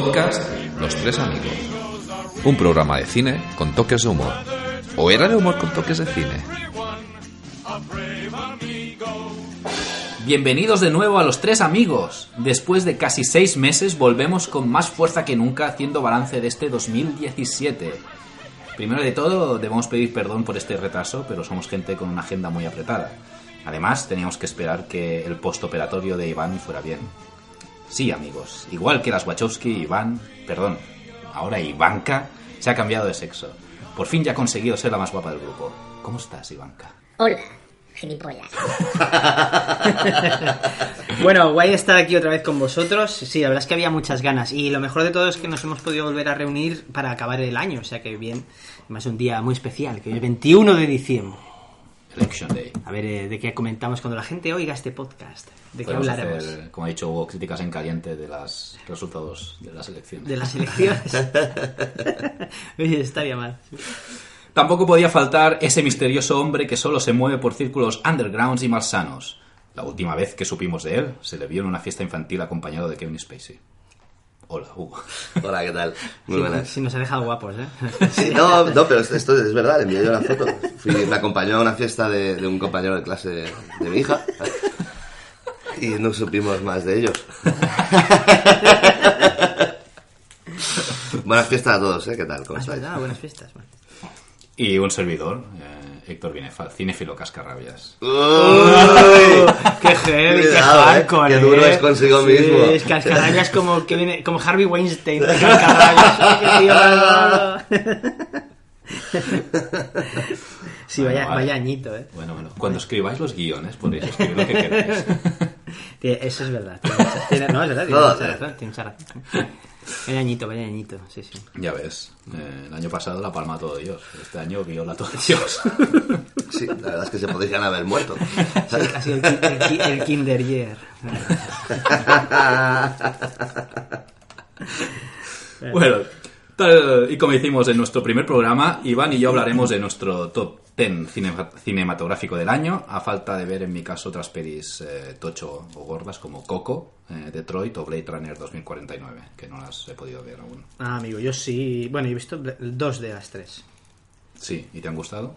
Podcast Los Tres Amigos. Un programa de cine con toques de humor. ¿O era de humor con toques de cine? Bienvenidos de nuevo a Los Tres Amigos. Después de casi seis meses volvemos con más fuerza que nunca haciendo balance de este 2017. Primero de todo, debemos pedir perdón por este retraso, pero somos gente con una agenda muy apretada. Además, teníamos que esperar que el postoperatorio de Iván fuera bien. Sí, amigos, igual que las Wachowski, Iván, perdón, ahora Ivanka, se ha cambiado de sexo. Por fin ya ha conseguido ser la más guapa del grupo. ¿Cómo estás, Ivanka? Hola, gilipollas. Bueno, guay estar aquí otra vez con vosotros. Sí, la verdad es que había muchas ganas. Y lo mejor de todo es que nos hemos podido volver a reunir para acabar el año. O sea que bien, además un día muy especial, que es el 21 de diciembre. Election Day. A ver, eh, de qué comentamos cuando la gente oiga este podcast. ¿De qué Podemos hablaremos? hacer, como ha dicho Hugo, críticas en caliente de los resultados de las elecciones. De las elecciones. Oye, estaría mal. Tampoco podía faltar ese misterioso hombre que solo se mueve por círculos undergrounds y malsanos. La última vez que supimos de él, se le vio en una fiesta infantil acompañado de Kevin Spacey. Hola, Hugo. Hola, ¿qué tal? Muy buenas. sí, nos ha dejado guapos, ¿eh? Sí, no, no, pero esto es verdad, le envié yo la foto. Fui- me acompañó a una fiesta de, de un compañero de clase de, de mi hija y no supimos más de ellos. Buenas fiestas a todos, ¿eh? ¿Qué tal? ¿Cómo Ah, es estáis? verdad, buenas fiestas. bueno. Y un servidor, eh, Héctor Binefal, cinéfilo cascarrabias. Uy, Qué heavy, qué Cuidado, eh, hardcore, qué duro eh. es consigo Sí, mismo. Es cascarrabias como, que viene, como Harvey Weinstein. de cascarrabias. Ay, qué tío. Sí, Bueno, vaya, vale. vaya añito, ¿eh? Bueno, bueno, cuando escribáis los guiones podéis escribir lo que queráis. Eso es verdad. tiene no, es verdad, tiene mucha eh. razón. Tiene mucha razón. Vaya añito, vaya añito. Sí, sí. Ya ves, eh, el año pasado la palma todo Dios, este año viola todo Dios. Sí, la verdad es que se podrían haber muerto. Sí, ha sido el, el Kinder Year. Bueno, tal y como hicimos en nuestro primer programa, Iván y yo hablaremos de nuestro top 10 cine- cinematográfico del año, a falta de ver en mi caso otras pelis eh, tocho o gordas como Coco, eh, Detroit o Blade Runner 2049, que no las he podido ver aún. Ah, amigo, yo sí. Bueno, yo he visto dos de las tres. Sí, ¿y te han gustado?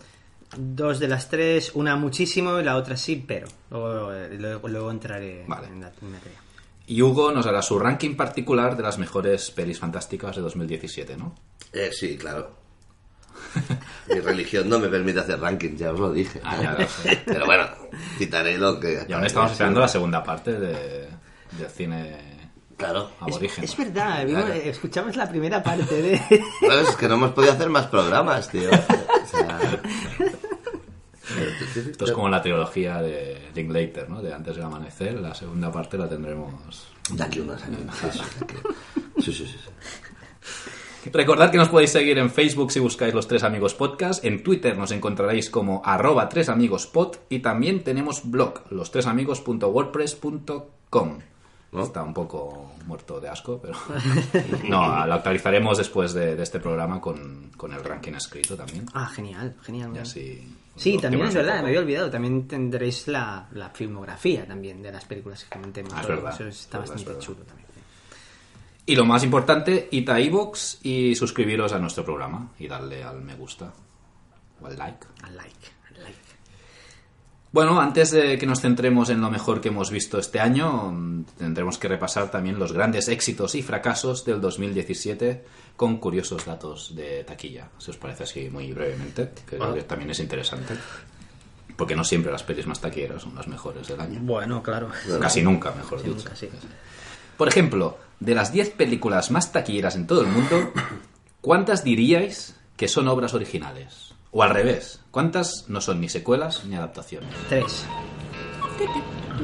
Dos de las tres, una muchísimo y la otra sí, pero. Luego, eh, luego, luego entraré Vale. en la materia. Y Hugo nos hará su ranking particular de las mejores pelis fantásticas de 2017, ¿no? Eh, sí, claro. Mi religión no me permite hacer rankings, ya os lo dije. Ah, ya lo sé. Pero bueno, quitaré lo que... Y aún estamos esperando la segunda parte de, del cine Claro. aborigen. Es verdad, vimos- Claro. eh, escuchamos la primera parte de. Bueno, es que no hemos podido hacer más programas, tío. O sea... Esto es como la trilogía de Linklater, ¿no? De Antes del Amanecer. La segunda parte la tendremos. De aquí unos años. De sí, sí, sí, sí. Recordad que nos podéis seguir en Facebook si buscáis Los Tres Amigos Podcast. En Twitter nos encontraréis como arroba tresamigos.pod y también tenemos blog, lostresamigos.wordpress.com. ¿No? Está un poco muerto de asco, pero... No, lo actualizaremos después de, de este programa con, con el ranking escrito también. Ah, genial, genial. Y así... Sí, también es verdad, me había olvidado. También tendréis la, la filmografía también de las películas que comentemos. Ah, es verdad, Eso está es verdad, bastante es chulo también. Y lo más importante, id a iVoox y suscribiros a nuestro programa y darle al me gusta o al like. I like, like. Bueno, antes de que nos centremos en lo mejor que hemos visto este año, tendremos que repasar también los grandes éxitos y fracasos del 2017 con curiosos datos de taquilla. Si os parece así muy brevemente, que creo que también es interesante. Porque no siempre las pelis más taquilleras son las mejores del año. Bueno, claro. Casi nunca, mejor Sí, dicho. nunca, sí. Por ejemplo, de las 10 películas más taquilleras en todo el mundo, ¿cuántas diríais que son obras originales? O al revés, ¿cuántas no son ni secuelas ni adaptaciones? Tres.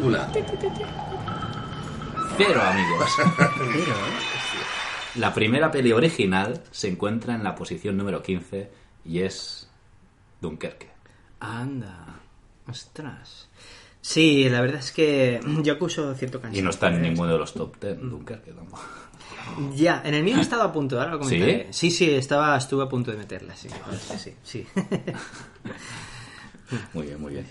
Una. Cero, amigos. La primera peli original se encuentra en la posición número 15 y es Dunkerque. Anda. Ostras. Sí, la verdad es que yo acuso cierto cansancio. Y no está en ninguno de los top 10, Dunkerque tampoco. Ya, en el mío he estado a punto, ahora lo ¿Sí? comentaré. Sí, sí, estaba, estuve a punto de meterla, sí. Sí, sí, sí. Muy bien, muy bien.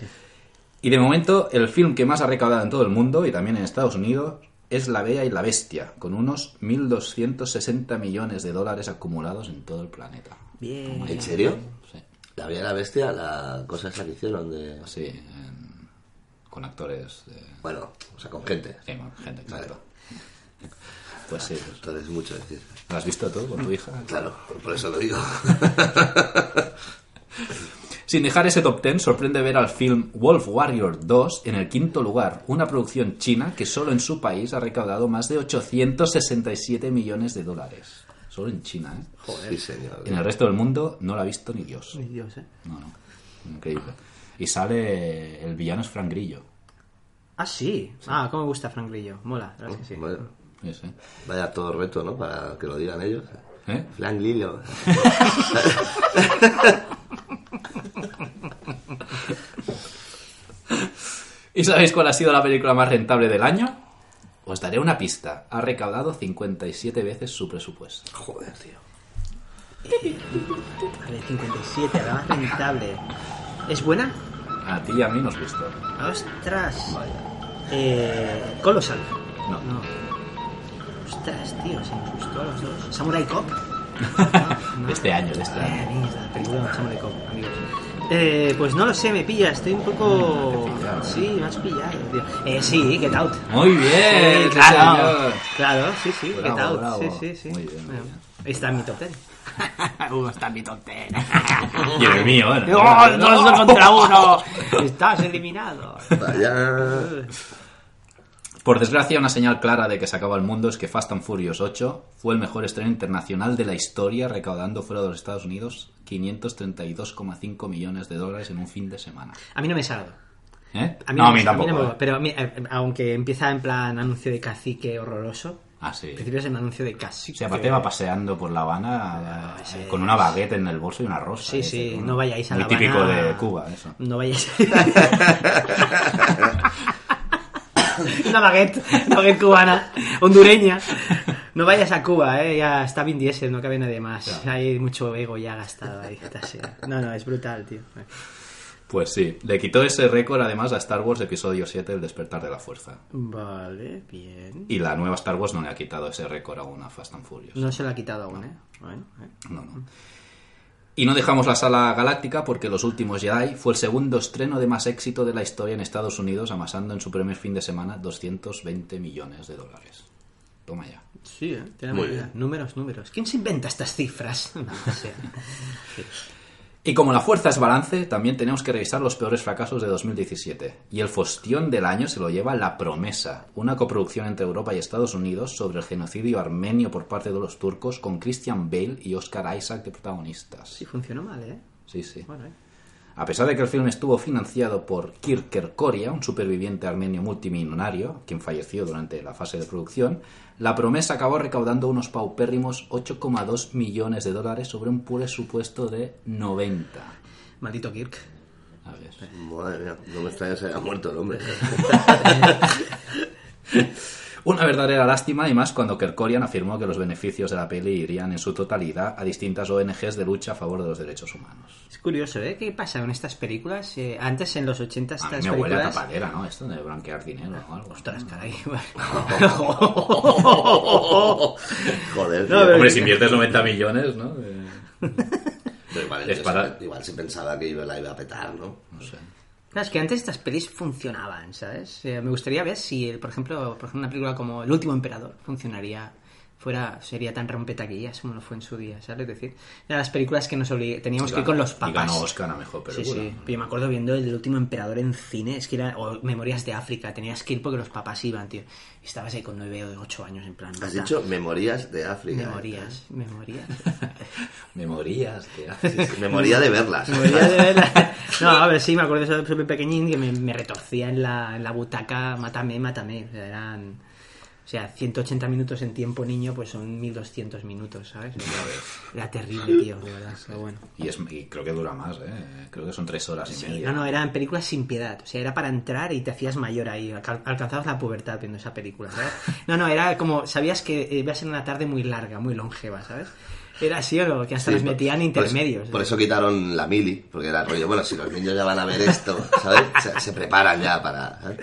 Y de momento, el film que más ha recaudado en todo el mundo y también en Estados Unidos es La Bella y la Bestia, con unos 1.260 millones de dólares acumulados en todo el planeta. Bien. ¿En serio? Sí, La Bella y la Bestia, la cosa esa que hicieron de... sí, en- con actores de... Bueno, o sea, con gente. sí, gente, exacto. Pues sí, pues, Entonces es mucho decir. ¿lo has visto tú con tu hija? Claro, por eso lo digo. Sin dejar ese top 10, sorprende ver al film Wolf Warrior 2 en el quinto lugar, una producción china que solo en su país ha recaudado más de 867 millones de dólares. Solo en China, ¿eh? Sí, señor. En el resto del mundo no lo ha visto ni Dios. Ay, Dios, ¿eh? No, no. Increíble. Y sale el villano es Frank Grillo. Ah, sí. Ah, cómo me gusta Frank Grillo. Mola, la verdad es que sí. Bueno, Sí, sí. vaya todo reto, ¿no? Para que lo digan ellos. ¿Eh? Flan Lillo. ¿Y sabéis cuál ha sido la película más rentable del año? Os daré una pista. Ha recaudado 57 veces su presupuesto. Joder, tío. Ver, 57, la más rentable. ¿Es buena? A ti y a mí nos gustó. Ostras. Eh, Colossal. No. No. Ostras, tío, se nos gustó a los dos. Samurai Cop. De este año, de este Eh, año. mierda, película de Samurai Cop, amigos. Eh, pues no lo sé, me pilla, estoy un poco... He pillado, ¿eh? Sí, me has pillado, tío. Eh, sí, Get Out. Muy bien, Sí, claro. Claro, sí, sí, Bravo, Get Out. bravo. Sí, sí, sí. Muy bien, muy bien. Está en mi top 10. uno está en mi 10. Y el mío, bueno. ¡Oh, dos contra uno! Estás eliminado. Vaya. Por desgracia, una señal clara de que se acaba el mundo es que Fast and Furious 8 fue el mejor estreno internacional de la historia, recaudando fuera de los Estados Unidos 532,5 millones de dólares en un fin de semana. A mí no me salgo. ¿Eh? A mí no, no, a mí me- tampoco. no me- ¿eh? pero a mí, eh, aunque empieza en plan anuncio de cacique horroroso, Ah, sí. al principio es un anuncio de cacique. Sí, aparte va paseando por La Habana eh, con una baguette en el bolso y una rosa. Sí, sí, no vayáis a Muy La típico Habana. de Cuba, eso. No vayáis. una baguette, una baguette cubana, hondureña. No vayas a Cuba, eh, ya está Vin Diesel, no cabe nadie más. Hay mucho ego ya gastado ahí. No, no, es brutal, tío. Pues sí, le quitó ese récord además a Star Wars Episodio 7, El despertar de la fuerza. Vale, bien. Y la nueva Star Wars no le ha quitado ese récord aún a Fast and Furious. No se lo ha quitado aún, ¿eh? Bueno, eh. No, no. Y no dejamos la sala galáctica porque Los Últimos Jedi fue el segundo estreno de más éxito de la historia en Estados Unidos, amasando en su primer fin de semana 220 millones de dólares. Toma ya. Sí, ¿eh? Tiene Muy bien. Números, números. ¿Quién se inventa estas cifras? No, no sé. Y como la fuerza es balance, también tenemos que revisar los peores fracasos de 2017. Y el fostión del año se lo lleva La Promesa, una coproducción entre Europa y Estados Unidos sobre el genocidio armenio por parte de los turcos con Christian Bale y Oscar Isaac de protagonistas. Sí, funcionó mal, ¿eh? Sí, sí. Bueno, ¿eh? A pesar de que el film estuvo financiado por Kirker Koria, un superviviente armenio multimillonario, quien falleció durante la fase de producción, la promesa acabó recaudando unos paupérrimos 8,2 millones de dólares sobre un presupuesto de 90. Maldito Kirk. A ver. Madre mía, no me extraña que se haya muerto el hombre. Una verdadera lástima y más cuando Kerkorian afirmó que los beneficios de la peli irían en su totalidad a distintas ONGs de lucha a favor de los derechos humanos. Es curioso, ¿eh? ¿Qué pasa con estas películas? Eh, antes, en los 80, A estas mí me huele a tapadera, ¿no? Esto de blanquear dinero o algo. Ostras, caray. Joder, No, Hombre, si inviertes 90 millones, ¿no? Eh, Pero igual, es para- se- igual se pensaba que iba- la iba a petar, ¿no? no sé. Es que antes estas pelis funcionaban, ¿sabes? Eh, me gustaría ver si, por ejemplo, por ejemplo, una película como El último emperador funcionaría, fuera, sería tan rompetaquillas como lo fue en su día, ¿sabes? Es decir, eran las películas que nos teníamos que ir con los Y papás. ganó Oscar a mejor Sí, película. sí. Yo me acuerdo viendo El último emperador en cine, es que era, o Memorias de África, tenías que ir porque los papás iban, tío. Y estabas ahí con nueve o ocho años en plan. Has puta, dicho Memorías de África. Memorías, memorías. Memorías, tío. Sí, sí, Memoria de verlas. Memorías de verla. No, a ver, sí, me acuerdo de eso súper pequeñín que me, me retorcía en la, en la butaca, mátame, mátame. O sea, eran, o sea, 180 minutos en tiempo niño, pues son 1200 minutos, ¿sabes? Era, terrible, tío, de verdad. Pero bueno. Y, es, y creo que dura más, ¿eh? Creo que son tres horas y Sí, media. no, no, eran películas sin piedad. O sea, era para entrar y te hacías mayor ahí. alca- Alcanzabas la pubertad viendo esa película, ¿sabes? No, no, era como, sabías que eh, iba a ser una tarde muy larga, muy longeva, ¿sabes? Era así, o que hasta Sí, por- metían por eso- intermedios. Por eso, quitaron la mili, porque era rollo, bueno, si los niños ya van a ver esto, ¿sabes? Se, se preparan ya para... ¿sabes?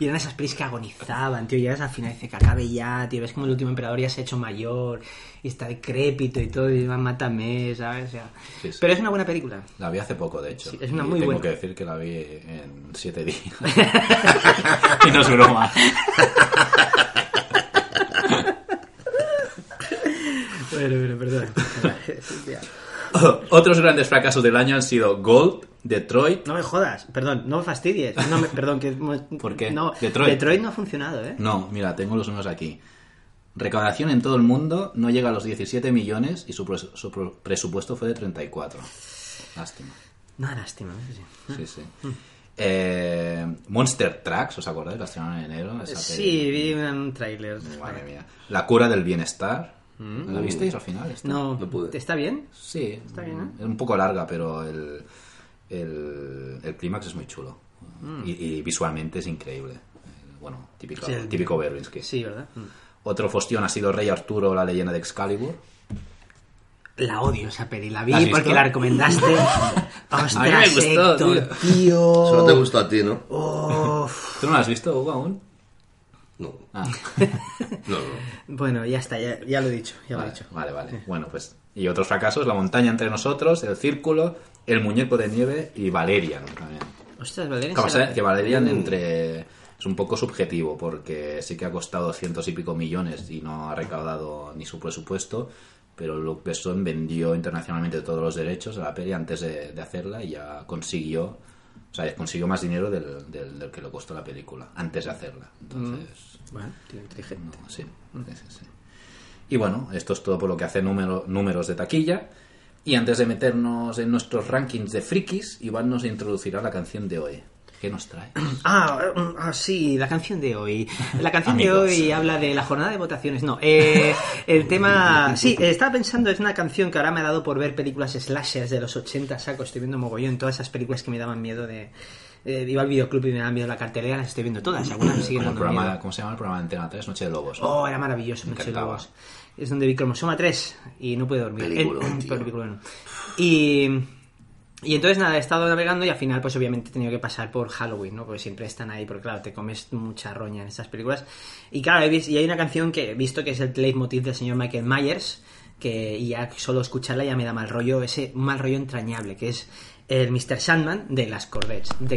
Y eran esas pelis que agonizaban, tío. Llegas al final y dices que acabe ya, tío. Ves como el último emperador ya se ha hecho mayor y está decrépito y todo, y va, mátame, ¿sabes? O sea, Sí, sí. Pero es una buena película. La vi hace poco, de hecho. Sí, es una Y muy tengo buena. que decir que la vi en siete días. y no es broma. Bueno, bueno, perdón. Otros grandes fracasos del año han sido Gold, Detroit. No me jodas, perdón, no me fastidies. No me, perdón, que... ¿Por qué? No, Detroit. Detroit no ha funcionado, ¿eh? No, mira, tengo los números aquí. Recaudación en todo el mundo no llega a los 17 millones y su, pres- su presupuesto fue de 34. Lástima. No, lástima. sí, sí. Sí, sí. Eh, Monster Tracks, ¿os acordáis? La estrenaron en enero. Esa Sí, vi un, un tráiler. Madre mía. La cura del bienestar. ¿La visteis al final? esta? No, No pude. ¿está bien? Sí, Está bien, ¿no? es un poco larga, pero el, el, el clímax es muy chulo. Y, y visualmente es increíble. Eh, Bueno, típico, Sí, típico Verbinski. Sí, ¿verdad? Mm. Otro fostión ha sido Rey Arturo, la leyenda de Excalibur. La odio esa peli, la vi porque la recomendaste. Ostras, A mí me gustó, Héctor, tío. tío. Solo te gustó a ti, ¿no? Uf. ¿Tú no la has visto, Hugo, aún? No. Ah, No, no. Bueno, ya está, ya, ya lo he dicho, ya lo he vale, dicho. vale, vale. Bueno, pues... Y otros fracasos, La montaña entre nosotros, El círculo, El muñeco de nieve y Valerian también. Ostras, Valerian. Que pasa será- que Valerian entre es un poco subjetivo porque sí que ha costado cientos y pico millones y no ha recaudado ni su presupuesto, pero Luc Besson vendió internacionalmente todos los derechos de la peli antes de, de hacerla y ya consiguió, o sea, consiguió más dinero del, del- del que le costó la película antes de hacerla. Entonces, Bueno, tío, inteligente. no, sí, sí, sí, sí. Y bueno, esto es todo por lo que hace número- números de taquilla. Y antes de meternos en nuestros rankings de frikis, Iván nos introducirá la canción de hoy. ¿Qué nos trae? Ah, mm, ah, sí, la canción de hoy. La canción de hoy habla de la jornada de votaciones. No, eh, el tema... Sí, estaba pensando, es una canción que ahora me ha dado por ver películas slashers de los 80, saco, estoy viendo mogollón, todas esas películas que me daban miedo de... eh, iba al videoclub y me daban miedo la cartelera, las estoy viendo todas, algunas me siguen Como el dando programa, miedo. ¿Cómo se llama el programa de Antena 3? Noche de Lobos. ¿no? Oh, era maravilloso, Noche de. Lobos. Es donde vi cromosoma 3 y no pude dormir. Peliculón, Eh, tío. peliculón. Y, y entonces nada, he estado navegando y al final pues obviamente he tenido que pasar por Halloween, ¿no? Porque siempre están ahí, porque claro, te comes mucha roña en estas películas. Y claro, he vis- y hay una canción que he visto que es el leitmotiv del señor Michael Myers, que ya solo escucharla ya me da mal rollo, ese mal rollo entrañable, que es el Mr. Sandman de las Cordettes, de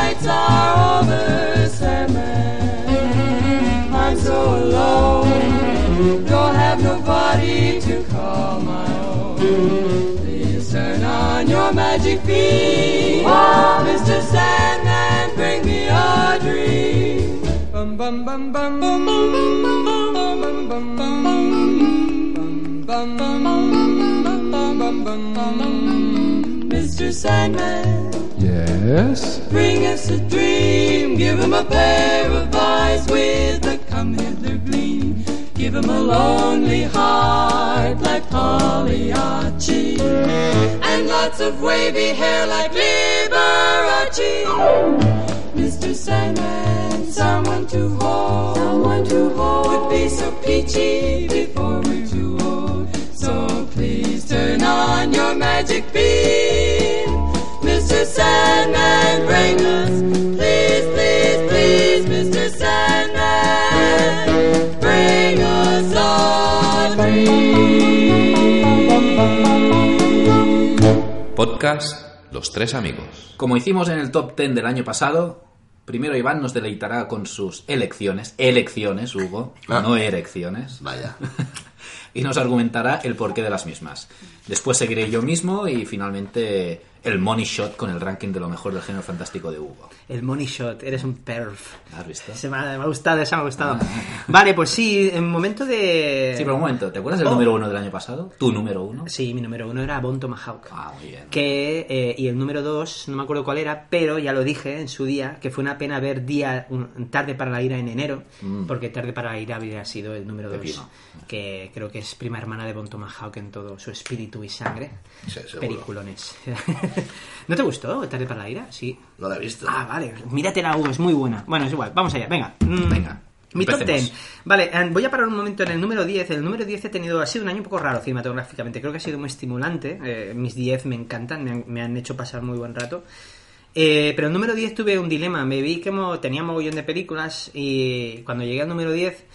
your magic beam. Mr. Sandman, bring me a dream. Bum bum bum bum bum bum bum bum bum bum bum bum bum bum bum bum Mr. Sandman, Yes. bring us a dream. Give him a pair of eyes with a come hither Give him a lonely heart like Pagliacci. And lots of wavy hair like Liberace. Mr. Sandman, someone to hold. Someone to hold would be so peachy before we're too old. So please turn on your magic beam. Mr. Sandman, bring us, podcast Los Tres Amigos. Como hicimos en el top 10 del año pasado, primero Iván nos deleitará con sus elecciones, elecciones, Hugo, Ah. no erecciones, Vaya. y nos argumentará el porqué de las mismas. Después seguiré yo mismo y finalmente el money shot con el ranking de lo mejor del género fantástico de Hugo. El money shot, eres un perf. ¿Has visto? Se me ha, me ha gustado, esa me ha gustado. Vale, pues sí, en momento de... Sí, pero un momento, ¿te acuerdas del Oh. número uno del año pasado? ¿Tu número uno? Sí, mi número uno era Bon Tomahawk. Ah, muy bien. que eh, y el número 2 no me acuerdo cuál era pero ya lo dije en su día que fue una pena ver día un- tarde para la ira en enero Mm. porque tarde para la ira habría sido el número 2 Pepino. que creo que es prima hermana de Bon Tomahawk en todo su espíritu y sangre Sí, seguro. peliculones ¿no te gustó tarde para la ira? sí No la he visto. Ah, vale. Míratela, Hugo, es muy buena. Bueno, es igual. Vamos allá, venga. Mm, Venga, Mi top empecemos. 10. Vale, eh, voy a parar un momento en el número 10. El número 10 he tenido, ha sido un año un poco raro cinematográficamente. Creo que ha sido muy estimulante. Eh, mis 10 me encantan, me han, me han hecho pasar muy buen rato. Eh, pero el número 10 tuve un dilema. Me vi como tenía mogollón de películas y cuando llegué al número 10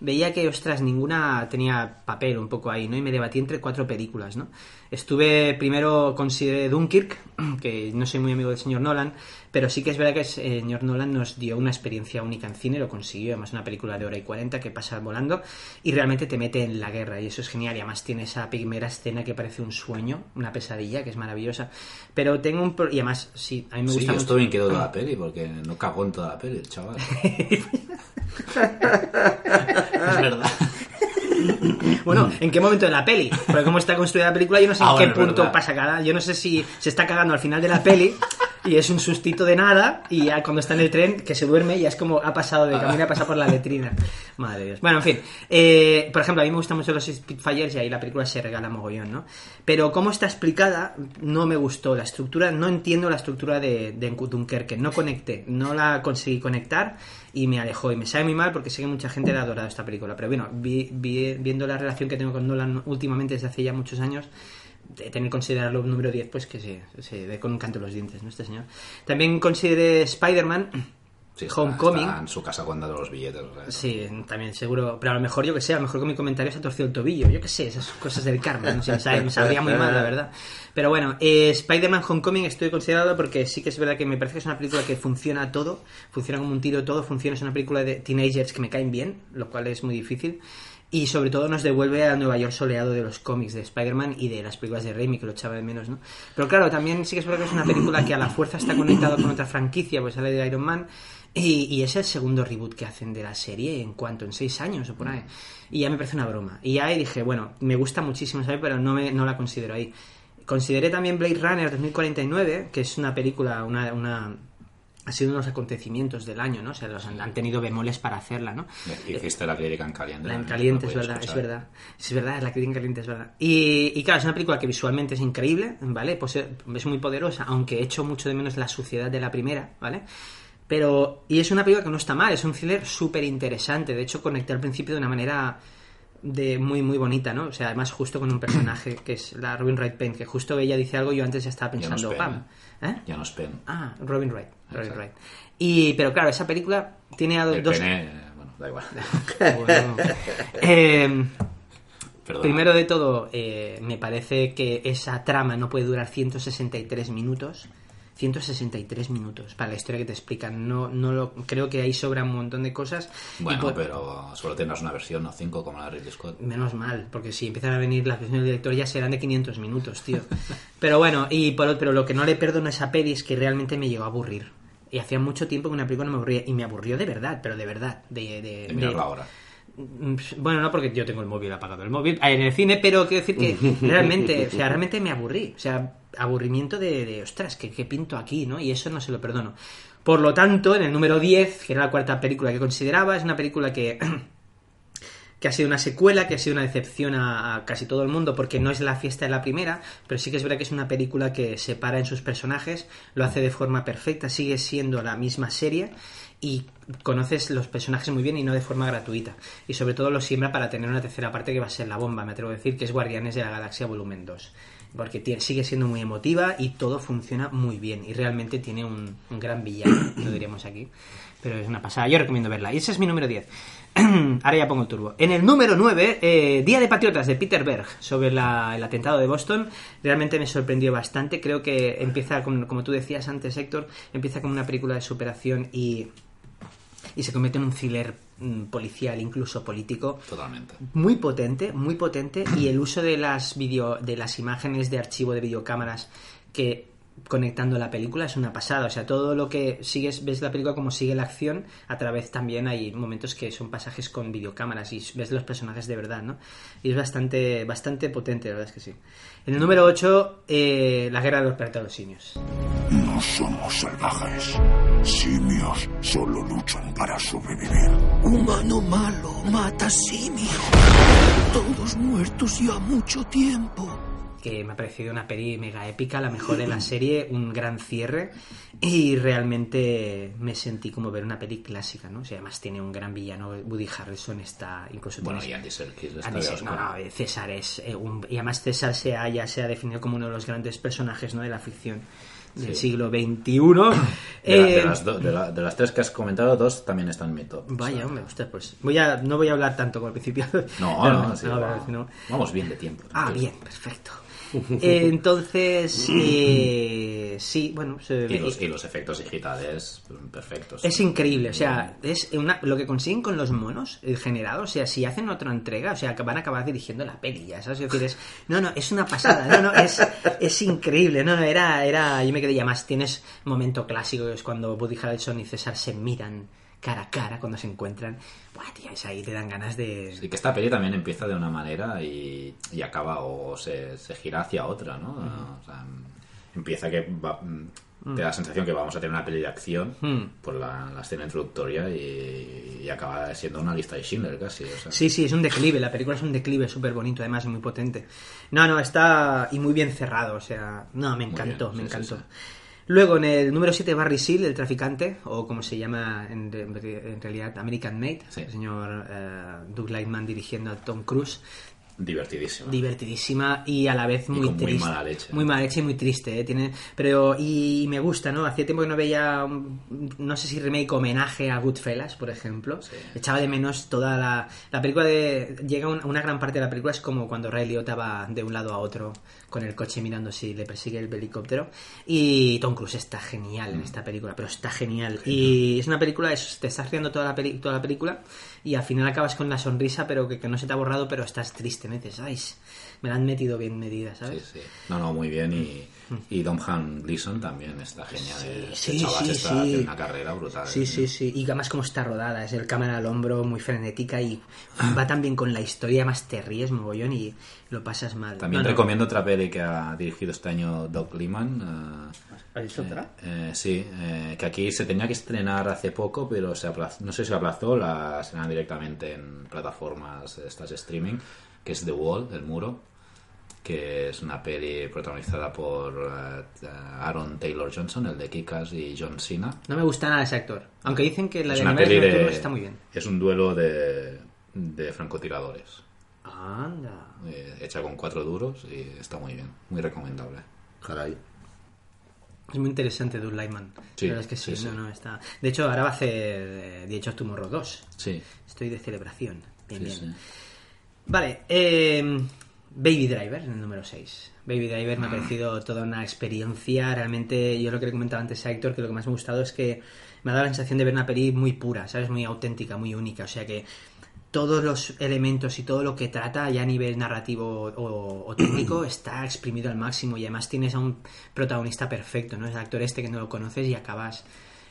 veía que, ostras, ninguna tenía papel un poco ahí, ¿no? Y me debatí entre cuatro películas, ¿no? Estuve, primero consideré Dunkirk, que no soy muy amigo del señor Nolan, pero sí que es verdad que el señor Nolan nos dio una experiencia única en cine, lo consiguió, además una película de hora y cuarenta que pasa volando y realmente te mete en la guerra y eso es genial y además tiene esa primera escena que parece un sueño, una pesadilla que es maravillosa, pero tengo un... pro- y además, sí, a mí me Sí, gusta yo mucho... estoy bien quedó de la peli porque no cagó en toda la peli, el chaval. es verdad. Bueno, ¿en qué momento de la peli? Porque cómo está construida la película, yo no sé Ah, en qué bueno, es punto verdad. pasa cada. Yo no sé si se está cagando al final de la peli y es un sustito de nada y ya cuando está en el tren que se duerme ya es como ha pasado de camino a pasar por la letrina. Madre Dios. Bueno, en fin. eh, por ejemplo, a mí me gustan mucho los Spitfires y ahí la película se regala mogollón, ¿no? Pero cómo está explicada no me gustó. La estructura, no entiendo la estructura de, de Dunkerque. No conecté, no la conseguí conectar y me alejó. Y me sabe muy mal porque sé que mucha gente le ha adorado esta película. Pero bueno, vi- vi- viendo la relación que tengo con Nolan últimamente desde hace ya muchos años, tener que considerarlo número 10, pues que se, se ve con un canto en los dientes, ¿no? Este señor. También consideré Spider-Man. Sí, está- Homecoming. está en su casa cuando los billetes. o sea, Sí, también seguro. Pero a lo mejor, yo que sé, a lo mejor con mi comentario se ha torcido el tobillo. Yo que sé, esas cosas del karma. No sé, me, sabe- me sabría muy mal, la verdad. Pero bueno, eh, Spider-Man Homecoming estoy considerado porque sí que es verdad que me parece que es una película que funciona todo. Funciona como un tiro todo. Funciona, es una película de teenagers que me caen bien, lo cual es muy difícil. Y sobre todo nos devuelve al Nueva York soleado de los cómics de Spider-Man y de las películas de Raimi, que lo echaba de menos, ¿no? Pero claro, también sí que es verdad que es una película que a la fuerza está conectada con otra franquicia, pues sale de Iron Man. Y, y es el segundo reboot que hacen de la serie en cuanto, en seis años o por ahí. Y ya me parece una broma. Y ahí dije, bueno, me gusta muchísimo, ¿sabes? Pero no, me, no la considero ahí. Consideré también Blade Runner 2049, que es una película, una, una ha sido unos acontecimientos del año, ¿no? O sea, los han, han tenido bemoles para hacerla, ¿no? Hiciste la crítica en caliente. La en no caliente, es verdad, es verdad. Es verdad, la crítica en caliente es verdad. Y, y claro, es una película que visualmente es increíble, ¿vale? Pues eh, es muy poderosa, aunque echo mucho de menos la suciedad de la primera, ¿vale? Pero, y es una película que no está mal, es un thriller súper interesante. De hecho, conecté al principio de una manera de muy muy bonita, ¿no? O sea, además justo con un personaje que es la Robin Wright Penn, que justo ella dice algo y yo antes ya estaba pensando, pam. ¿Eh? Ya no es pen. Ah, Robin Wright, Robin. Wright. Y, pero claro, esa película tiene a El dos... pene, eh, bueno, da igual. Bueno, Perdón. Primero de todo, eh, me parece que esa trama no puede durar 163 minutos. 163 minutos para la historia que te explican. No, no lo, creo que ahí sobra un montón de cosas. Bueno, por- pero solo tendrás una versión, no cinco como la de Ridley Scott. Menos mal, porque si empiezan a venir las versiones del director ya serán de 500 minutos, tío. Pero bueno, y por, pero lo que no le perdono a esa peli es que realmente me llegó a aburrir. Y hacía mucho tiempo que una película no me aburría. Y me aburrió de verdad, pero de verdad. De, de, De mirarla de- ahora. Mm, Bueno, no porque yo tengo el móvil apagado el móvil eh, en el cine, pero quiero decir que realmente, o sea, realmente me aburrí. O sea, aburrimiento de, de ostras, ¿qué, pinto aquí, ¿no? Y eso no se lo perdono. Por lo tanto, en el número 10, que era la cuarta película que consideraba, es una película que que ha sido una secuela, que ha sido una decepción a, a casi todo el mundo, porque no es la fiesta de la primera, pero sí que es verdad que es una película que se para en sus personajes, lo hace de forma perfecta, sigue siendo la misma serie y conoces los personajes muy bien y no de forma gratuita. Y sobre todo lo siembra para tener una tercera parte que va a ser la bomba, me atrevo a decir, que es Guardianes de la Galaxia Volumen 2. Porque sigue siendo muy emotiva y todo funciona muy bien. Y realmente tiene un, gran villano, lo diríamos aquí. Pero es una pasada. Yo recomiendo verla. Y ese es mi número 10. Ahora ya pongo el turbo. En el número 9, eh, Día de Patriotas de Peter Berg, sobre el atentado de Boston. Realmente me sorprendió bastante. Creo que empieza, con- como tú decías antes, Héctor, empieza como una película de superación y, y se convierte en un thriller mm, policial, incluso político. Totalmente. Muy potente, muy potente. Y el uso de las, video, de las imágenes de archivo de videocámaras que conectando la película es una pasada. O sea, todo lo que sigues, ves la película como sigue la acción, a través también hay momentos que son pasajes con videocámaras y ves los personajes de verdad, ¿no? Y es bastante, bastante potente, la verdad es que sí. En el número 8, eh, La guerra de los de los simios. No somos salvajes. Simios solo luchan para sobrevivir. Humano malo, mata simio. Todos muertos ya mucho tiempo. que me ha parecido una peli mega épica, la mejor de la serie, un gran cierre y realmente me sentí como ver una peli clásica, ¿no? O sea, además tiene un gran villano, Woody Harrelson está incluso Bueno, tienes- y Andy Serkis está Andy Serkis, no, no, eh, César es eh, un, y además César se ha, ya se ha definido como uno de los grandes personajes ¿no? de la ficción del Sí. siglo XXI. De, la- de Eh, las do- de la- de las tres que has comentado, dos también están en mi top. O Vaya, sea, hombre, ostras, pues voy a, no voy a hablar tanto como al principio. No, Pero, no, sí, si no- vamos bien de tiempo. Ah, tranquilo. bien, perfecto. Eh, Entonces, eh, sí, bueno, se- Y los, y los efectos digitales mm, perfectos. es increíble, o sea, es una, lo que consiguen con los monos eh, generados, o sea, si hacen otra entrega, o sea, van a acabar dirigiendo la peli, ya, ¿sabes? Es decir, es, no, no, es una pasada, no, no, es, es increíble, no, no, era, era, yo me quedé ya más, tienes momento clásico, que es cuando Woody Harrelson y César se miran cara a cara cuando se encuentran, buah, tío, es ahí te dan ganas de... Sí, que esta peli también empieza de una manera y, y acaba o se, se gira hacia otra, ¿no? O sea, empieza que va- mm, te da la sensación que vamos a tener una peli de acción Mm. por la, la escena introductoria y, y acaba siendo una lista de Schindler casi. o sea. Sí, sí, es un declive, la película es un declive súper bonito, además, y muy potente. No, no, está y muy bien cerrado, o sea, no, me encantó, bien, me sí, sí, encantó. sí. Luego, en el número 7, Barry Seal, el traficante, o como se llama en, re- en realidad American Made, Sí. el señor eh, Doug Lightman dirigiendo a Tom Cruise. Divertidísimo. Divertidísima y a la vez muy con muy triste. mala leche. Muy mala leche y muy triste, ¿eh? Tiene, pero, y, y me gusta, ¿no? Hacía tiempo que no veía, un- no sé si remake o homenaje a Goodfellas, por ejemplo. Sí. Echaba de menos toda la, la película de... Llega un- una gran parte de la película, es como cuando Ray Liotta va de un lado a otro con el coche mirando si le persigue el helicóptero. Y Tom Cruise está genial en esta película, pero está genial. Y es una película, es- te estás riendo toda la, peli- toda la película y al final acabas con la sonrisa, pero que, que no se te ha borrado, pero estás triste, ¿no? Y dices, ay, me la han metido bien medida, Sí, ¿sabes? sí. No, no, muy bien. Y, y Domhan Gleeson también está genial. Sí, Este sí, chaval sí, está sí. haciendo una carrera brutal. Sí, sí, sí. Y además como está rodada, es el cámara al hombro, muy frenética y va también con la historia, más te ríes mogollón y lo pasas mal. También No, no. recomiendo otra peli que ha dirigido este año Doug Liman. eh, ¿Has visto otra? eh, sí, eh, que aquí se tenía que estrenar hace poco, pero se aplazó, no sé si se aplazó, la estrenan directamente en plataformas estas de streaming, que es The Wall, El Muro, que es una peli protagonizada por eh, Aaron Taylor Johnson, el de Kikas y John Cena. No me gusta nada ese actor. Aunque dicen que la es de una peli de... Está muy bien. Es un duelo de, de francotiradores. Anda. eh, hecha con cuatro duros y está muy bien, muy recomendable. Caray. Es muy interesante Doug Lightman. Sí, la verdad es que sí, sí, no, sí. no, está... De hecho, ahora va a hacer eh, The Age of Tomorrow 2. Sí, Estoy de celebración. Bien, sí, bien. Vale, eh, Baby Driver, en el número 6. Baby Driver Ah. me ha parecido toda una experiencia. Realmente, yo lo que le comentaba antes a Héctor, que lo que más me ha gustado es que me ha dado la sensación de ver una peli muy pura, ¿sabes? Muy auténtica, muy única. O sea que todos los elementos y todo lo que trata, ya a nivel narrativo o, o técnico, está exprimido al máximo. Y además tienes a un protagonista perfecto, ¿no? Es el actor este que no lo conoces y acabas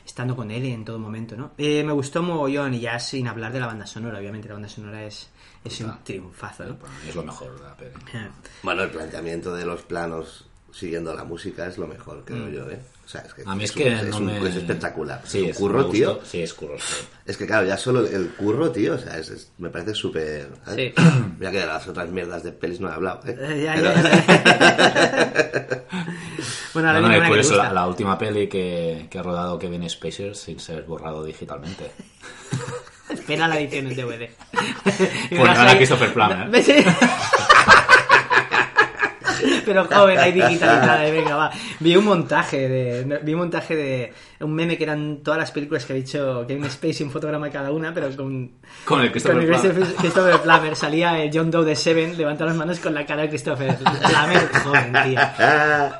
estando con él en todo momento, ¿no? Eh, me gustó mogollón y ya sin hablar de la banda sonora, obviamente la banda sonora es, es un triunfazo, ¿no? Es lo mejor de la peli. Eh, Bueno, el planteamiento de los planos siguiendo la música es lo mejor, creo yo, ¿eh? O sea, es que A mí es que es, no un- me... es espectacular. Sí, es un es- curro, tío. Sí, es curro, sí. Es que claro, ya solo el curro, tío, o sea, es, es- me parece súper... Sí. Mira que de las otras mierdas de pelis no he hablado, ¿eh? Eh, ya, Pero- ya, ya. bueno, ahora No, no, por eso la, última peli que, que ha rodado Kevin Spacey sin ser borrado digitalmente. Espera la edición en DVD. Verás ahora Christopher Plummer. Pero joven, hay digitalizada, venga, va. Vi un montaje de, vi un montaje de un meme que eran todas las películas que ha dicho Kevin Spacey, un fotograma cada una, pero con, Con el Christopher con el. Christopher, Christopher Plummer. Salía el John Doe de Seven, levanta las manos con la cara de Christopher Plummer, joven, tío.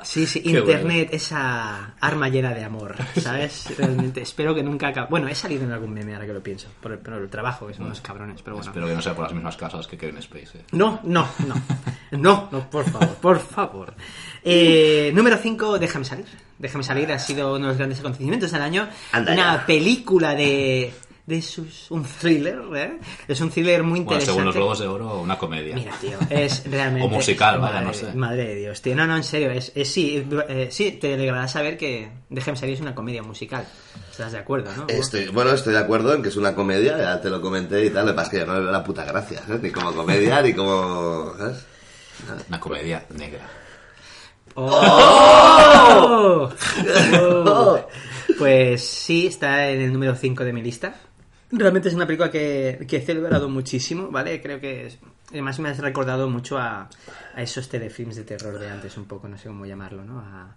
Sí, sí, Qué internet, esa arma llena de amor, ¿sabes? Realmente, espero que nunca acabe. Bueno, he salido en algún meme ahora que lo pienso, por el, por el trabajo, que son unos cabrones, pero bueno. Espero que no sea por las mismas casas que Kevin Spacey. No, no, no. No, no, por favor, por favor. Eh, número 5, Déjame salir. Déjame salir ha sido uno de los grandes acontecimientos del año. Anda Una ya. película de. de sus, un thriller, ¿eh? Es un thriller muy Bueno, interesante. según los Globos de Oro, una comedia. Mira, tío, es realmente... O musical, vaya, madre, no sé. Madre de Dios, tío. No, no, en serio, es, es- sí, eh, sí, te alegrará saber que Déjame salir es una comedia musical. ¿Estás de acuerdo, no? Estoy, bueno, estoy de acuerdo en que es una comedia, ya te lo comenté y tal, lo que pasa es que yo no le veo la puta gracia, ¿sabes? Ni como comedia, ni como... ¿sabes? Una comedia negra. ¡Oh! Oh. Pues sí, está en el número 5 de mi lista. Realmente es una película que, que he celebrado muchísimo, ¿vale? Creo que es- además me has recordado mucho a, a esos telefilms de terror de antes, un poco, no sé cómo llamarlo, ¿no? A-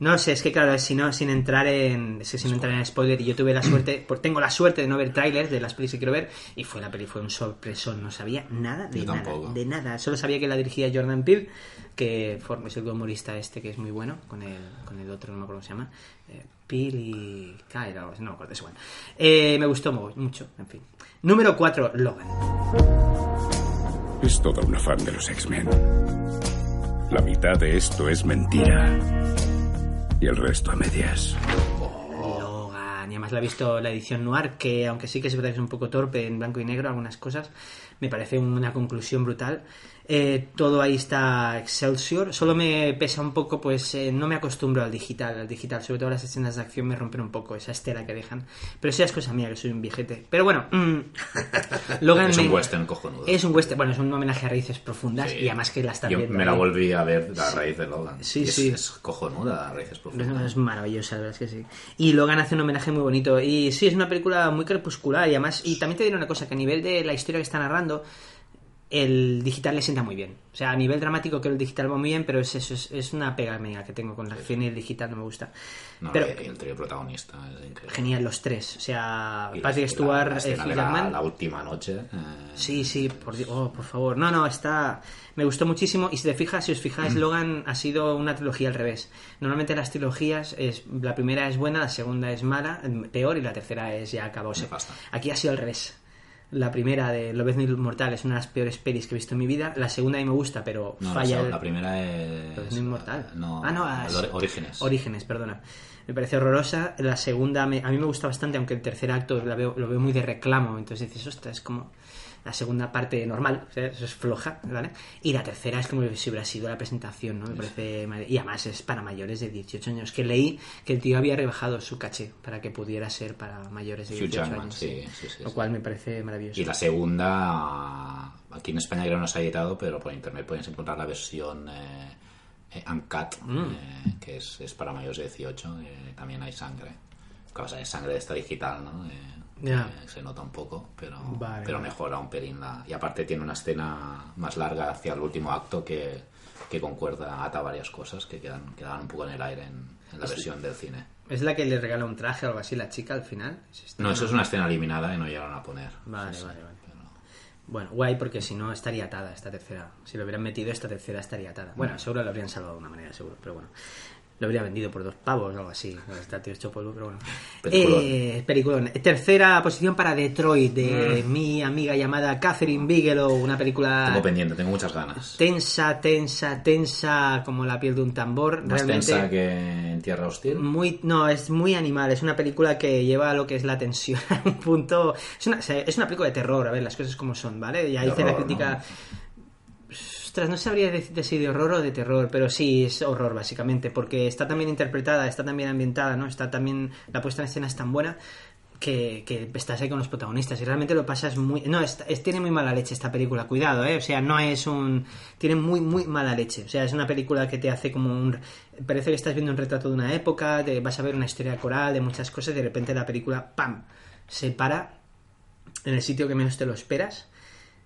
no sé, es que claro, si no, sin entrar en. Es que sin entrar en spoiler, y yo tuve la suerte, por, tengo la suerte de no ver trailers de las pelis que quiero ver, y fue la peli, fue un sorpresón, no sabía nada de Yo nada, tampoco. de nada. Solo sabía que la dirigía Jordan Peele, que forma- es el humorista este que es muy bueno, con el, con el otro, no me acuerdo cómo se llama. Eh, Peele y Kyle, no me acuerdo, es igual. Eh, me gustó mucho, en fin. Número 4, Logan. Es toda una fan de los X-Men. La mitad de esto es mentira. Y el resto a medias. Logan, y además la he visto la edición noir, que aunque sí que es verdad que es un poco torpe en blanco y negro algunas cosas, me parece una conclusión brutal. Eh, todo ahí está Excelsior, solo me pesa un poco, pues eh, no me acostumbro al digital, al digital, sobre todo las escenas de acción me rompen un poco esa estela que dejan, pero eso ya es cosa mía, que soy un viejete. Pero bueno, mm, Logan Es un me- western cojonudo. Es un western, bueno, es un homenaje a raíces profundas Sí. y además que la están Yo viendo me la volví a ver a raíz de Logan. Sí, Y es, sí. Es cojonuda a raíces Es profundas. maravillosa, la verdad es que sí. Y Logan hace un homenaje muy bonito. Y sí, es una película muy crepuscular. Y además, y también te diré una cosa, que a nivel de la historia que está narrando, el digital le sienta muy bien. O sea, a nivel dramático creo que el digital va muy bien, pero es eso, es, es una pega mía que tengo con la acción y el digital no me gusta. No, pero y el trío protagonista es increíble. genial los tres. O sea, Y Patrick Stewart, la eh, Hugh de la, Jackman. la última noche. eh, Sí, sí, por, oh, por favor. No, no, está. Me gustó muchísimo. Y si te fijas, si os Mm. fijáis, Logan ha sido una trilogía al revés. Normalmente las trilogías, es la primera es buena, la segunda es mala, peor, y la tercera es ya acabóse. Aquí ha sido al revés. La primera de Lobezno Inmortal es una de las peores pelis que he visto en mi vida. La segunda a mí me gusta, pero No, la, falla. el- la primera es. Lobezno Inmortal. No, ah, no, es- Orígenes. Orígenes, perdona. Me parece horrorosa. La segunda me- a mí me gusta bastante, aunque el tercer acto la veo- lo veo muy de reclamo. Entonces dices, ostras, es como la segunda parte normal, o sea, eso es floja, ¿vale? Y la tercera es como si hubiera sido la presentación, ¿no? Me parece... Y además es para mayores de 18 años. Que leí que el tío había rebajado su caché para que pudiera ser para mayores de Hugh 18 Jackman, años. sí, sí, sí, Lo cual me parece maravilloso. Y la segunda, aquí en España creo que no se ha editado, pero por internet puedes encontrar la versión eh, eh, Uncut, Mm. eh, que es, es para mayores de 18, eh, también hay sangre. Causa de sangre de esta digital, ¿no? Eh, Eh, se nota un poco, pero, Vale, pero mejora un pelín. La, y aparte tiene una escena más larga hacia el último acto que, que concuerda, ata varias cosas que quedan, quedan un poco en el aire en, en la versión del cine. ¿Es la que le regala un traje o algo así la chica al final? No, eso es una escena eliminada y no llegaron a poner. Vale, Sí, sí, vale, vale. pero- Bueno, guay, porque si no estaría atada esta tercera. Si lo hubieran metido, esta tercera estaría atada. Bueno, seguro lo habrían salvado de una manera, seguro, pero bueno. Lo habría vendido por dos pavos o algo así. Está hecho polvo, pero bueno. Peliculón. Eh. Tercera posición para Detroit, de mi amiga llamada Catherine Bigelow. Una película Tengo pendiente, tengo muchas ganas. tensa, tensa, tensa, como la piel de un tambor. Más Realmente tensa que en Tierra Hostil. muy no es muy animal es una película que lleva a lo que es la tensión a un punto es una, es una película de terror a ver las cosas como son vale ya De hice la crítica ostras no sabría decirte si de horror o de terror pero sí es horror básicamente porque está también interpretada está también ambientada no está también la puesta en escena es tan buena que, estás ahí con los protagonistas y realmente lo pasas muy... No, es, tiene muy mala leche esta película, cuidado, ¿eh? O sea, no es un... Tiene muy, muy mala leche. O sea, es una película que te hace como un... Parece que estás viendo un retrato de una época, vas a ver una historia coral de muchas cosas y de repente la película, ¡pam!, se para en el sitio que menos te lo esperas,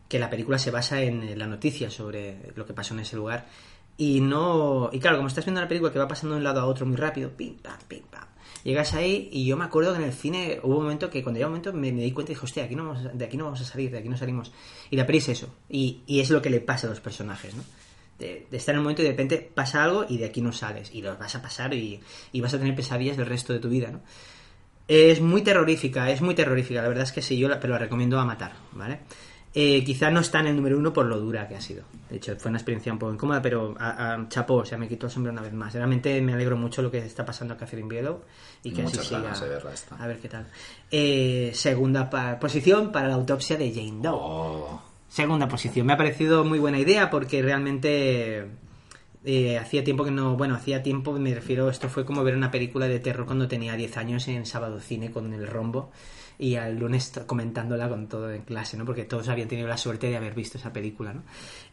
que la película se basa en eh, la noticia sobre lo que pasó en ese lugar y no... Y claro, como estás viendo la película que va pasando de un lado a otro muy rápido, pim, pam, pim, pam. Llegas ahí y yo me acuerdo que en el cine hubo un momento que cuando llega un momento me, me di cuenta y dije, hostia, aquí no vamos de aquí no vamos a salir, de aquí no salimos. Y la peli es eso. Y, y es lo que le pasa a los personajes, ¿no? De, de estar en un momento y de repente pasa algo y de aquí no sales. Y lo vas a pasar y, y vas a tener pesadillas del resto de tu vida, ¿no? Es muy terrorífica, es muy terrorífica, la verdad es que sí, yo la, pero la recomiendo a matar, ¿vale? Eh, quizá no está en el número uno por lo dura que ha sido. De hecho, fue una experiencia un poco incómoda, pero a, a- chapó, o sea, me quitó el sombrero una vez más. Realmente me alegro mucho lo que está pasando a Catherine Bigelow y que Muchas así siga. ganas de verla esta. A ver qué tal. Eh, segunda pa- posición para la autopsia de Jane Doe. Oh, Segunda posición. Me ha parecido muy buena idea porque realmente eh, hacía tiempo que no. Bueno, hacía tiempo, me refiero, esto fue como ver una película de terror cuando tenía 10 años en Sábado Cine con el rombo y al lunes comentándola con todo en clase, ¿no? Porque todos habían tenido la suerte de haber visto esa película, ¿no?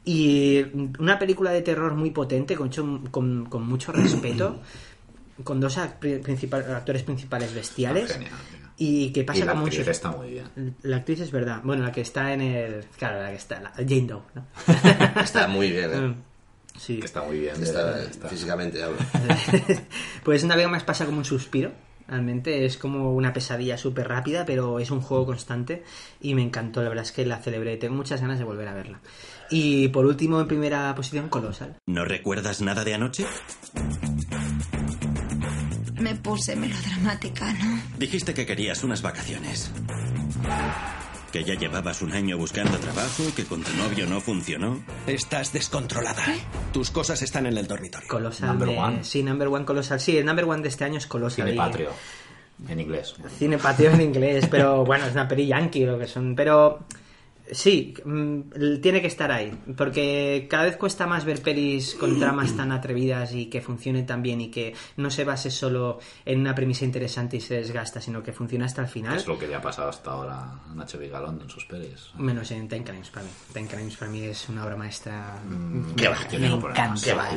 Y una película de terror muy potente, con, mucho- con, con mucho respeto, con dos principal- actores principales bestiales. genial, tío. Y que pasa y la como actriz está muy bien. la actriz es verdad. Bueno, la que está en el. Claro, la que está. La, Jane Doe, ¿no? Está muy bien, ¿eh? Sí. Que está muy bien. Está, de- está- físicamente hablo. pues una vez más pasa como un suspiro. Realmente es como una pesadilla súper rápida, pero es un juego constante y me encantó. La verdad es que la celebré. Tengo muchas ganas de volver a verla. Y por último, en primera posición, Colossal. ¿No recuerdas nada de anoche? Me puse melodramática, ¿no? Dijiste que querías unas vacaciones. Que ya llevabas un año buscando trabajo, que con tu novio no funcionó. Estás descontrolada. Tus cosas están en el dormitorio. Colossal. Number de- one. Sí, Number One Colossal. Sí, el Number One de este año es Colossal. Cine Y- patrio. En inglés. Cine patrio en inglés, pero bueno, es una peli yankee lo que son. Pero sí, mm, tiene que estar ahí, porque cada vez cuesta más ver pelis con tramas tan atrevidas y que funcionen tan bien y que no se base solo en una premisa interesante y se desgasta, sino que funcione hasta el final. Es lo que le ha pasado hasta ahora a Nacho Vigalondo en sus pelis. Menos en Time Crimes para mí. Time Crimes para mí es una obra maestra. qué me va, me encanta. qué va,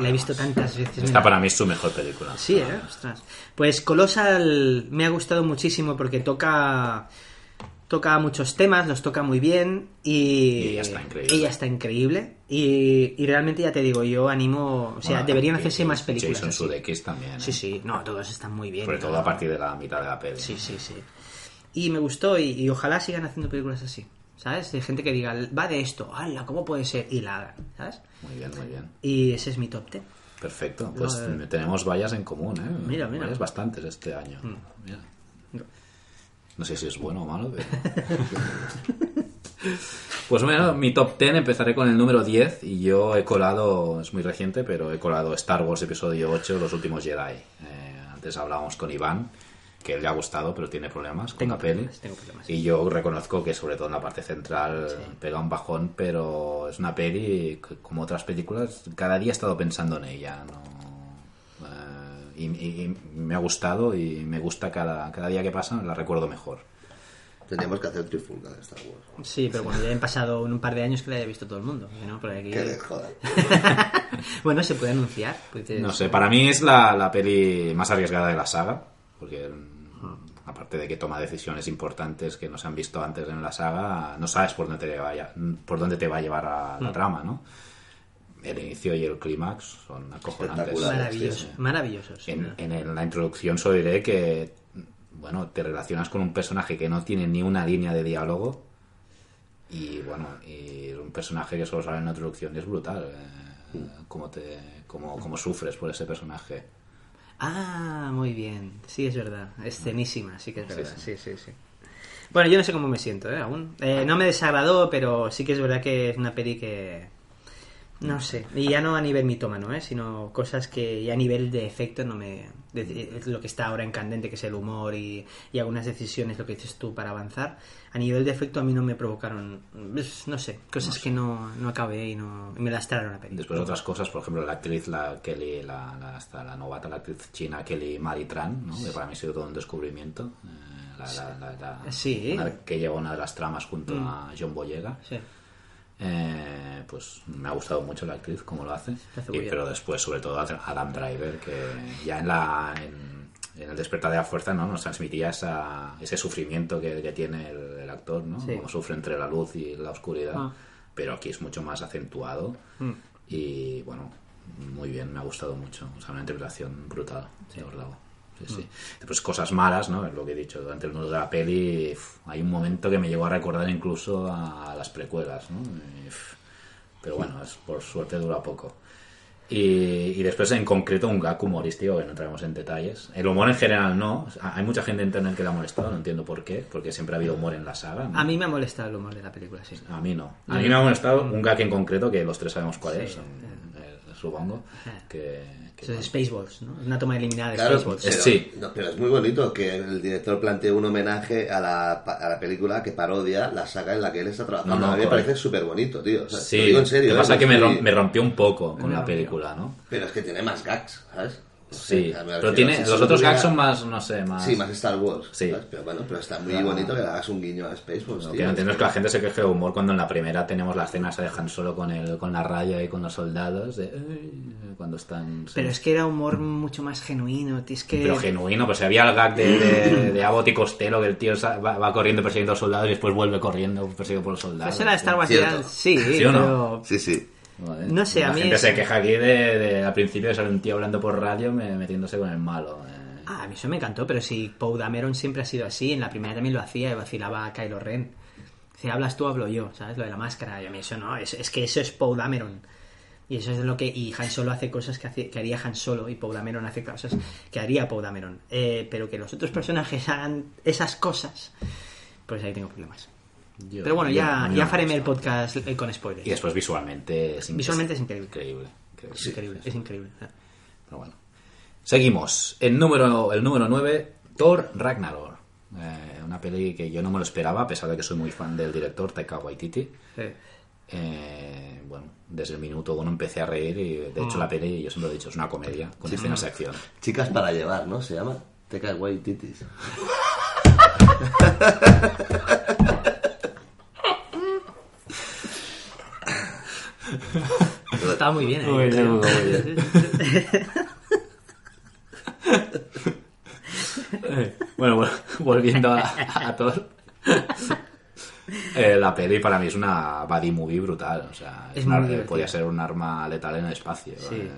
la- he visto tantas veces. Esta para mí es su mejor película. Sí, ¿eh? Ostras. Pues Colossal me ha gustado muchísimo porque toca toca muchos temas, los toca muy bien y, ella está increíble. ella está increíble. Y, y realmente ya te digo, yo animo, o sea, Bueno, deberían hacerse más películas. Jason así. Sudeikis también. ¿eh? Sí, sí, no, todos están muy bien. Sobre todo a partir de la mitad de la peli. Sí, sí, sí. Y me gustó y, y ojalá sigan haciendo películas así. ¿Sabes? De gente que diga, va de esto, ¡hala! ¿Cómo puede ser? Y la hagan, ¿sabes? Muy bien, muy bien. Y ese es mi top 10. Perfecto. Pues tenemos vallas en común, ¿eh? Mira, mira. Vallas bastantes este año. Mira. No sé si es bueno o malo, pero... Pues bueno, mi top 10 empezaré con el número 10 y yo he colado, es muy reciente, pero he colado Star Wars Episodio 8, Los Últimos Jedi. Eh, antes hablábamos con Iván, que le ha gustado, pero tiene problemas con Tengo la peli. problemas, tengo problemas. Y yo reconozco que sobre todo en la parte central pega un bajón, pero es una peli, como otras películas, cada día he estado pensando en ella. ¿no? Eh, y, y- y me ha gustado y me gusta cada, cada día que pasa, la recuerdo mejor. Teníamos que hacer trifulca de Star Wars. Sí, pero cuando ya hayan pasado un par de años que la haya visto todo el mundo. ¿no? Por aquí... Que bueno, se puede anunciar. pues, No sé, para mí es la, la peli más arriesgada de la saga, porque mm, aparte de que toma decisiones importantes que no se han visto antes en la saga, no sabes por dónde te, vaya, por dónde te va a llevar a la trama, ¿no? El inicio y el clímax son acojonantes. Espectacular. Maravilloso, Sí, sí. maravilloso. sí. En, en la introducción solo diré que, bueno, te relacionas con un personaje que no tiene ni una línea de diálogo y, bueno, y un personaje que solo sale en la introducción y es brutal. eh, cómo, te, cómo, cómo sufres por ese personaje. Ah, muy bien. Sí, es verdad. Escenísima, sí que es verdad. Sí, sí, sí. Bueno, yo no sé cómo me siento, ¿eh? Aún. Eh, no me desagradó, pero sí que es verdad que es una peli que... No sé. Y ya no a nivel mitómano, ¿eh? Sino cosas que ya a nivel de efecto no me... de- de- lo que está ahora en candente, que es el humor y, y algunas decisiones, lo que dices tú, para avanzar. A nivel de efecto a mí no me provocaron... pues, No sé. Cosas que no, no acabé y no... y me lastraron la peli. Después otras cosas, por ejemplo, la actriz, la Kelly, la, la, hasta la novata, la actriz china Kelly Maritran, ¿no? que para mí ha sido todo un descubrimiento. eh, la, la- la- la- Sí. una- que lleva una de las tramas junto a John Boyega. Sí. Eh, pues me ha gustado mucho la actriz, como lo hace. hace Y- pero después, sobre todo, Adam Driver, que ya en la en, en el despertar de la fuerza no nos transmitía esa, ese sufrimiento que, que tiene el, el actor, ¿no? Sí. Como sufre entre la luz y la oscuridad. Ah. Pero aquí es mucho más acentuado. Mm. Y bueno, muy bien, me ha gustado mucho. O sea, una interpretación brutal, de Ordago. Sí, sí. Después cosas malas, ¿no? Es lo que he dicho. Durante el nudo de la peli uf, hay un momento que me llegó a recordar incluso a las precuelas, ¿no? Y, uf, pero bueno, es, por suerte dura poco. Y, y después en concreto un gag humorístico que no entraremos en detalles. El humor en general no. Hay mucha gente en internet que le ha molestado, no entiendo por qué, porque siempre ha habido humor en la saga. ¿no? A mí me ha molestado el humor de la película, sí. A mí no. A mí me ha molestado un gag en concreto que los tres sabemos cuál es, eh, supongo. Que, que Eso es Spaceballs, ¿no? Es una toma eliminada de Claro, Spaceballs. pero, sí. no, pero es muy bonito que el director plantee un homenaje a la, a la película que parodia la saga en la que él está trabajando. No, no, a mí me parece súper bonito, tío. O sea, Sí, lo digo en serio. Lo que ¿eh? pasa es que me rompió un poco con la película, ¿no? Pero es que tiene más gags, ¿sabes? Sí, pero tiene, si los otros gags son más, no sé, más... Sí, más Star Wars. Sí. ¿sabes? Pero bueno, pero está muy Claro. bonito que le hagas un guiño a Spaceballs, Lo tío. que no entiendo es que la gente se queje de humor cuando en la primera tenemos la escena esa de Han Solo con, el, con la raya y con los soldados, de, cuando están... sí. Pero es que era humor mucho más genuino, es que... Pero genuino, pues había el gag de, de, de Abbott y Costello, que el tío va, va corriendo persiguiendo a los soldados y después vuelve corriendo perseguido por los soldados. Eso era Star Wars, ya- sí, ¿Sí o no? Sí, sí. No sé, a la mí gente es- se queja aquí de, de- al principio de ser un tío hablando por radio me- metiéndose con el malo. eh. Ah, a mí eso me encantó, pero si Poe Dameron siempre ha sido así, en la primera también lo hacía y vacilaba a Kylo Ren. Si hablas tú, hablo yo, ¿sabes? Lo de la máscara, y a mí eso no, es, es que eso es Poe Dameron. Y eso es lo que. Y Han Solo hace cosas que, hace- que haría Han Solo y Poe Dameron hace cosas que haría Poe Dameron. Eh, pero que los otros personajes hagan esas cosas, pues ahí tengo problemas. Yo- pero bueno, yo- ya, ya faremos el podcast eh, con spoilers. Y después visualmente es, Visualmente es increíble. increíble. increíble. Es increíble, es increíble. Pero bueno. Seguimos. El número, el número 9, Thor Ragnarok. Eh, una peli que yo no me lo esperaba, a pesar de que soy muy fan del director Taika Waititi. Sí. Eh, bueno, desde el minuto uno empecé a reír y de hecho Mm. la peli, yo siempre lo he dicho, es una comedia con Sí. escenas de acción. Chicas para llevar, ¿no? Se llama. Teca Guay Titis. Estaba muy bien, ¿eh? Muy bien, muy bien. Bueno, bueno, volviendo a, a Thor. Eh, la peli para mí es una buddy movie brutal. O sea, Es una- divertida. podría ser un arma letal en el espacio. Sí. Eh,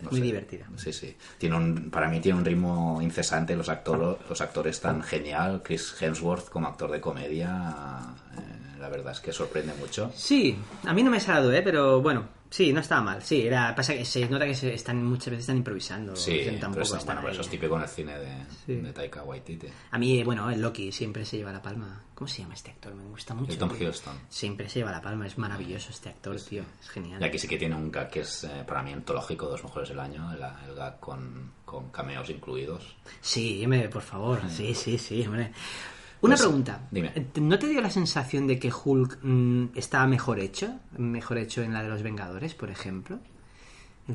no Muy sé. divertida. Sí, sí. Tiene un, para mí tiene un ritmo incesante. Los, actores los actores tan genial. Chris Hemsworth como actor de comedia. eh, la verdad es que sorprende mucho. Sí, a mí no me ha salado, ¿eh? Pero bueno, sí, no estaba mal. Sí, era, pasa que se nota que se están, muchas veces están improvisando. Sí, o sea, tampoco están bueno, pero eso es típico en el cine de, Sí. de Taika Waititi. A mí, bueno, el Loki siempre se lleva la palma. ¿Cómo se llama este actor? Me gusta mucho. El Tom. Hiddleston. Siempre se lleva la palma, es maravilloso este actor, tío. Es genial. Y aquí sí que tiene un gag que es eh, para mí antológico, dos mejores del año, el, el gag con, con cameos incluidos. Sí, hombre, por favor. Sí, sí, sí, hombre. Una Pues, pregunta. dime. ¿No te dio la sensación de que Hulk mm, estaba mejor hecho? Mejor hecho en la de los Vengadores, por ejemplo.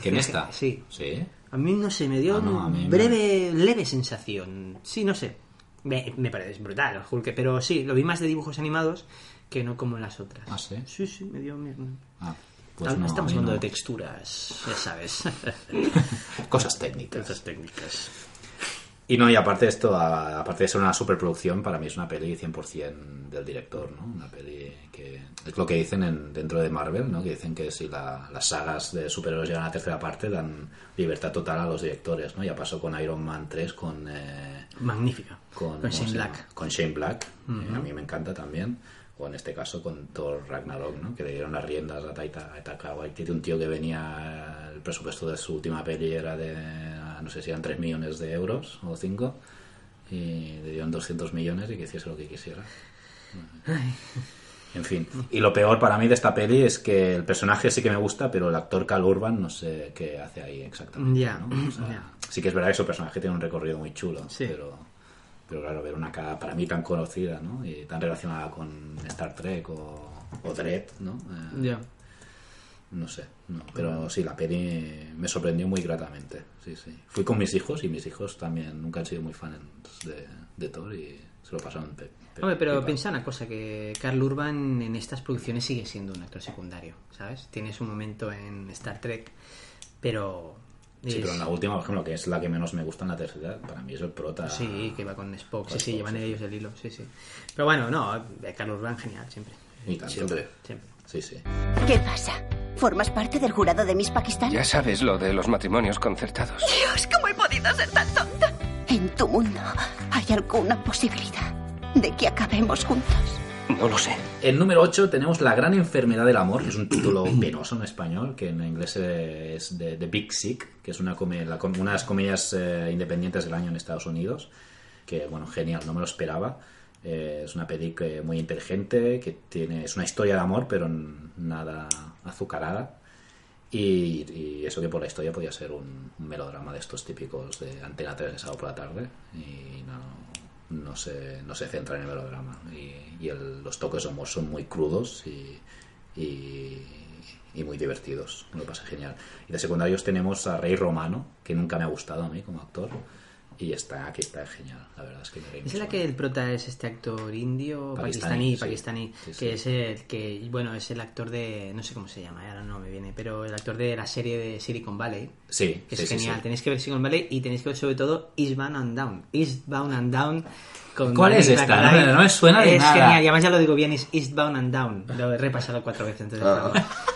¿Que en esta? Sí. Sí. A mí no sé, me dio Ah, no, una me- breve, leve sensación. Sí, no sé. Me, me parece brutal Hulk, pero sí, lo vi más de dibujos animados que no como en las otras. Ah, sí. Sí, sí, me dio... Ah, pues no, Estamos hablando no. de texturas, ya sabes. Cosas técnicas. Cosas técnicas. Y no, y aparte de esto, a- aparte de ser una superproducción, para mí es una peli 100% del director, ¿no? Una peli que es lo que dicen en- dentro de Marvel, ¿no? Que dicen que si la- las sagas de superhéroes llegan a la tercera parte, dan libertad total a los directores, ¿no? Ya pasó con Iron Man 3, con... eh, Magnífica. con, Con ¿cómo Shane Black. Con Shane Black, eh, a mí me encanta también. O en este caso con Thor Ragnarok, ¿no? Que le dieron las riendas a Taika Waititi, un tío que venía, el presupuesto de su última peli era de, no sé si eran 3 millones de euros o 5, y le dieron 200 millones y que hiciese lo que quisiera. En fin. Y lo peor para mí de esta peli es que el personaje sí que me gusta, pero el actor Cal Urban no sé qué hace ahí exactamente. Ya, ¿no? O sea, ya. Sí que es verdad que su personaje tiene un recorrido muy chulo, Sí. pero, pero claro, ver una cara para mí tan conocida ¿no? y tan relacionada con Star Trek o, o Dread, ¿no? Eh. No sé, no, pero sí, la peli me sorprendió muy gratamente. Sí, sí. Fui con mis hijos y mis hijos también nunca han sido muy fans de, de Thor y se lo pasaron. pe- pe- Hombre, pero piensa una cosa, que Carl Urban en estas producciones sigue siendo un actor secundario, ¿sabes? Tiene su momento en Star Trek, pero... Sí, pero en la última, por ejemplo, que es la que menos me gusta en la tercera, para mí es el prota. Sí, que va con Spock, sí, Con sí, Spock, llevan sí, ellos el hilo, sí, sí. Pero bueno, no, eh, Carl Urban genial, siempre. Y tanto. Siempre. Siempre. Sí, sí. ¿Qué pasa? ¿Formas parte del jurado de Miss Pakistán? Ya sabes lo de los matrimonios concertados. Dios, ¿cómo he podido ser tan tonta? En tu mundo, ¿hay alguna posibilidad de que acabemos juntos? No lo sé. En número 8 tenemos La gran enfermedad del amor, que es un título penoso en español, que en inglés es The, The Big Sick, que es una, come- la com- una de las comedias eh, independientes del año en Estados Unidos, que bueno, genial, no me lo esperaba. Eh, es una peli que- muy inteligente, que tiene es una historia de amor, pero nada azucarada. Y, y eso que por la historia podía ser un, un melodrama de estos típicos de Antena 3 de sábado por la tarde. Y no, no, se, no se centra en el melodrama. Y, y el- los toques de humor son muy crudos y, y, muy divertidos. Me lo genial. Y de secundarios tenemos a Rey Romano, que nunca me ha gustado a mí como actor. Y está aquí está genial, la verdad es que me ¿Es la que el prota es este actor indio, Pakistaní, pakistaní, sí. pakistaní, Sí, sí. que es el que, bueno, es el actor de, no sé cómo se llama, ahora no me viene, pero el actor de la serie de Silicon Valley, Sí, que sí, es sí, genial. sí. Tenéis que ver Silicon Valley y tenéis que ver sobre todo Eastbound and Down. Eastbound and Down. Con ¿Cuál es esta? No me- no me suena de Es nada. genial, y además ya lo digo bien, es Eastbound and Down. Lo he repasado cuatro veces del Ah.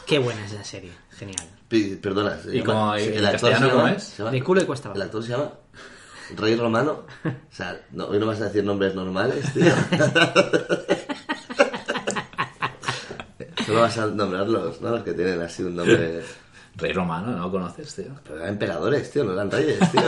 Qué buena es la serie, genial. Pi- Perdona. ¿Y cómo- sí, en el actor castellano se llama- cómo es? se llama- De culo y cuesta abajo. El actor se llama Rey Romano. O sea, no, hoy no vas a decir nombres normales, tío. Solo vas a nombrarlos, ¿no? Los que tienen así un nombre... Rey Romano, ¿no lo conoces, tío? Pero eran emperadores, tío, no eran reyes, tío.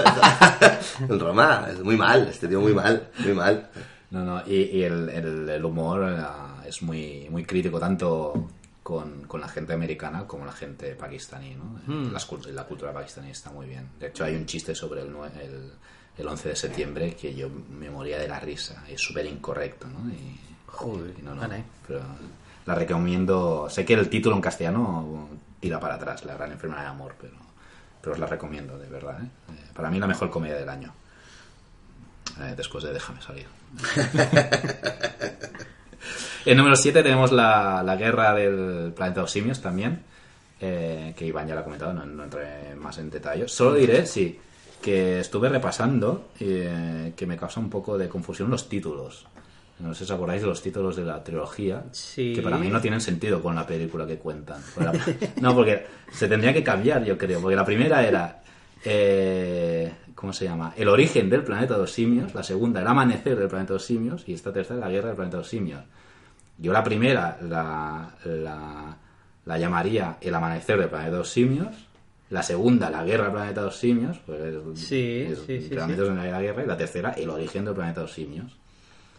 El Roma, es muy mal, este tío muy mal, muy mal. No, no, y, y el, el- el humor eh, es muy, muy crítico, tanto con, con la gente americana como la gente pakistaní, ¿no? Mm. Cult- la cultura pakistaní está muy bien. De hecho, hay un chiste sobre el, el, el 11 de septiembre que yo me moría de la risa. Es súper incorrecto, ¿no? Y, Joder, y no, no, caray. pero la recomiendo. Sé que el título en castellano tira para atrás, La gran enfermedad de amor, pero, pero os la recomiendo, de verdad. ¿eh? Eh, Para mí la mejor comedia del año. Eh, después de Déjame salir. en número 7 tenemos la, la guerra del planeta de los simios también, eh, que Iván ya lo ha comentado, no, no entré más en detalles. Solo diré, sí, que estuve repasando eh, que me causa un poco de confusión los títulos. No sé si os acordáis de los títulos de la trilogía, Sí. que para mí no tienen sentido con la película que cuentan. No, porque se tendría que cambiar, yo creo, porque la primera era... eh, ¿Cómo se llama? El origen del planeta de los simios. La segunda, el amanecer del planeta de los simios. Y esta tercera, la guerra del planeta de los simios. Yo la primera la, la, la llamaría el amanecer del planeta de los simios. La segunda, la guerra del planeta de los simios. Pues es- Sí, es- sí, sí, realmente sí. una guerra. Y la tercera, el origen del planeta de los simios.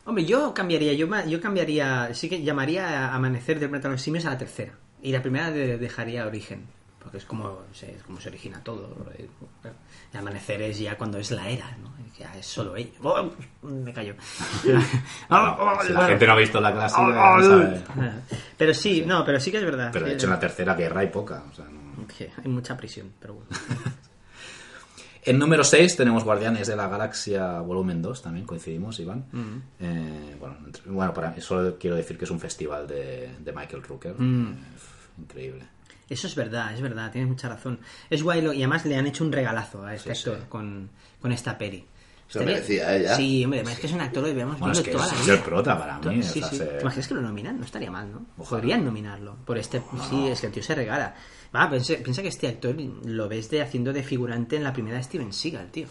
Hombre, yo cambiaría, yo, yo cambiaría, sí que llamaría a Amanecer del planeta de los simios a la tercera. Y la primera de- dejaría Origen, porque es como, se- es como se origina todo. eh, El amanecer es ya cuando es la era, ¿no? Ya es solo ello. Oh, me callo. Si la gente no ha visto la clase, no sabe. Pero sí, no, pero sí que es verdad. Pero de Sí, hecho en la tercera guerra hay poca. o sea, no- que hay mucha prisión, pero bueno. En número 6 tenemos Guardianes de la Galaxia Volumen 2, también coincidimos, Iván. Mm. Eh, bueno, entre- bueno, para mí solo quiero decir que es un festival de, de Michael Rooker. Mm. Eh, increíble. Eso es verdad, es verdad, tienes mucha razón. Es guay lo- y además le han hecho un regalazo a este Sí, actor sí. Con, con esta peli. Se lo Estaría- merecía, ¿eh? Ya. Sí, hombre, es que es un actor que debemos Bueno, es que toda es- la es vida. el prota para mí, Sí, sí. ¿Te imaginas que lo nominan? No estaría mal, ¿no? Ojalá. Podrían nominarlo. Por este... Sí, es que el tío se regala. Va, piensa, piensa que este actor lo ves de haciendo de figurante en la primera de Steven Seagal, tío.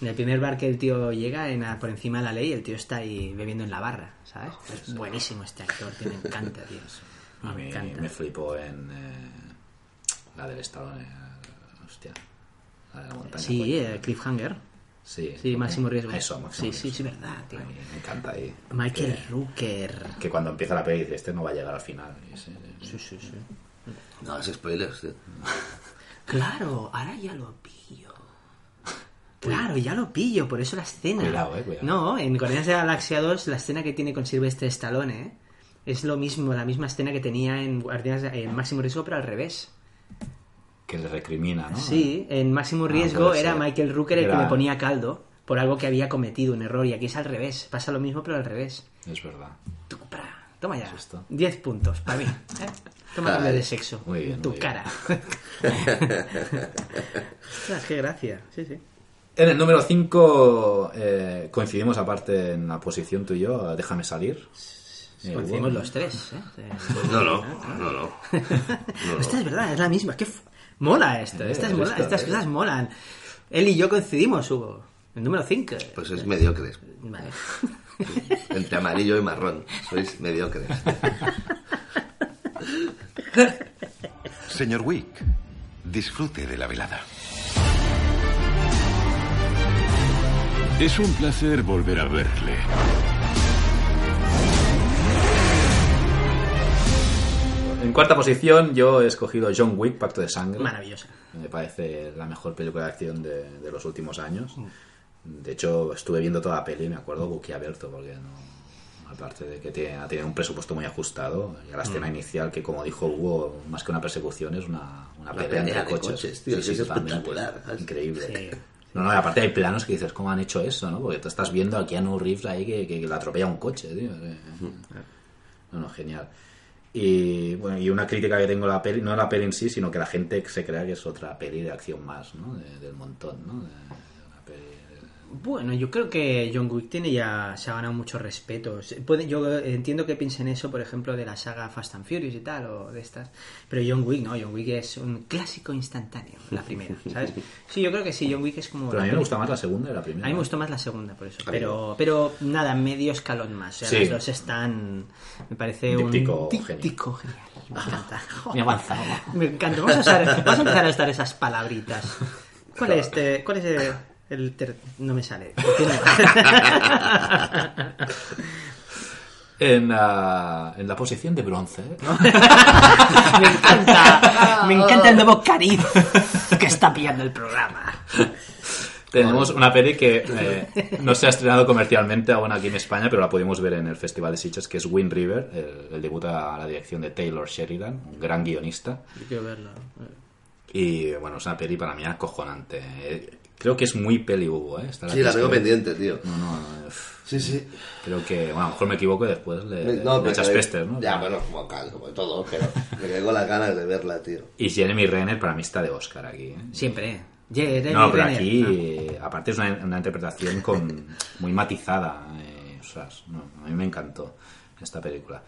En el primer bar que el tío llega en a- por encima de la ley, el tío está ahí bebiendo en la barra, ¿sabes? Es buenísimo este actor, tío, me encanta, tío. A Me mí encanta. me flipó en eh, la del Estado. eh, hostia. La de la montaña. Sí, eh, Cliffhanger. Sí, Sí, máximo riesgo. Eso, máximo Sí, sí, sí, verdad, tío. A me encanta ahí. Michael Que- Rooker. Que cuando empieza la peli dice, este no va a llegar al final. Sí, sí, sí. No, es spoilers, tío. Claro, ahora ya lo pillo. Claro, ya lo pillo, por eso la escena. Cuidado, eh, cuidado. No, en Guardianes de la Galaxia 2, la escena que tiene con Sylvester Stallone, ¿eh? Es lo mismo, la misma escena que tenía en Guardianes en Máximo Riesgo, pero al revés. Que le recrimina, ¿no? Sí, en Máximo Ah, Riesgo era. Michael Rooker el que le ponía caldo por algo que había cometido, un error, y aquí es al revés. Pasa lo mismo, pero al revés. Es verdad. Toma ya. Es esto. 10 puntos, para mí. ¿eh? Toma cambio de sexo. Muy bien, Tu muy cara. Ostras, qué gracia. Sí, sí. En el número 5 coincidimos aparte en la posición tú y yo, Déjame salir. Eh, Coincidimos los tres, ¿eh? No, no, no, no. no, no. Esta es verdad, es la misma. ¿Qué f- mola esto? Eh, Estas, Eh. cosas molan. Él y yo coincidimos, Hugo. El número 5. Pues sois mediocres. Vale. Entre amarillo y marrón. Sois mediocres. Señor Wick, disfrute de la velada. Es un placer volver a verle. En cuarta posición yo he escogido John Wick, Pacto de Sangre. Maravillosa. Me parece la mejor película de acción de, de los últimos años. Mm. De hecho, estuve viendo toda la peli y me acuerdo boquiabierto porque no, aparte de que tiene, ha tenido un presupuesto muy ajustado y a la escena Mm. inicial que como dijo Hugo más que una persecución es una, una Una pelea entre pelea de coches, coches, tío, que es totalmente. espectacular. increíble no, no, y aparte hay planos que dices ¿cómo han hecho eso? ¿no? porque tú estás viendo a Keanu Reeves ahí que, que, que le atropella un coche tío. Eh, no, no, genial y bueno y una crítica que tengo a la peli no a la peli en sí sino que la gente se crea que es otra peli de acción más ¿no? De- del montón ¿no? De- Bueno, yo creo que John Wick tiene ya se ha ganado mucho respeto. Puede, yo entiendo que piensen eso, por ejemplo, de la saga Fast and Furious y tal, o de estas. Pero John Wick, no, John Wick es un clásico instantáneo, la primera, ¿sabes? Sí, yo creo que sí, John Wick es como... pero a mí me gusta más la segunda que la primera A mí me gustó más la segunda, por eso. Pero, pero nada, medio escalón más. O sea, Sí. las dos están. Me parece Un díptico díptico genial. Me encanta. Muy avanzado. Me encanta. Vamos a, usar, vamos a empezar a usar esas palabritas. ¿Cuál es, este, cuál es el, el ter- No me sale. en, la- en la posición de bronce me encanta. Me encanta el nuevo cariz que está pillando el programa. Tenemos una peli que eh, no se ha estrenado comercialmente aún aquí en España, pero la pudimos ver en el Festival de Sitges, que es Wind River, el, el debut a la dirección de Taylor Sheridan, un gran guionista. Yo quiero verlo. Y bueno, es una peli para mí acojonante. Creo que es muy peli Hugo, ¿eh? Sí, la tengo pendiente, tío. No, no, pff, Sí, sí. creo que, bueno, a lo mejor me equivoco y después le, No, le echas pestes, ¿no? Ya, bueno, como, como todo, pero me quedé con las ganas de verla, tío. Y Jeremy Renner para mí está de Oscar aquí, ¿eh? Siempre. Jeremy No, pero Renner. aquí, Ah. eh, aparte es una, una interpretación con, muy matizada. eh, ostras, no, a mí me encantó esta película.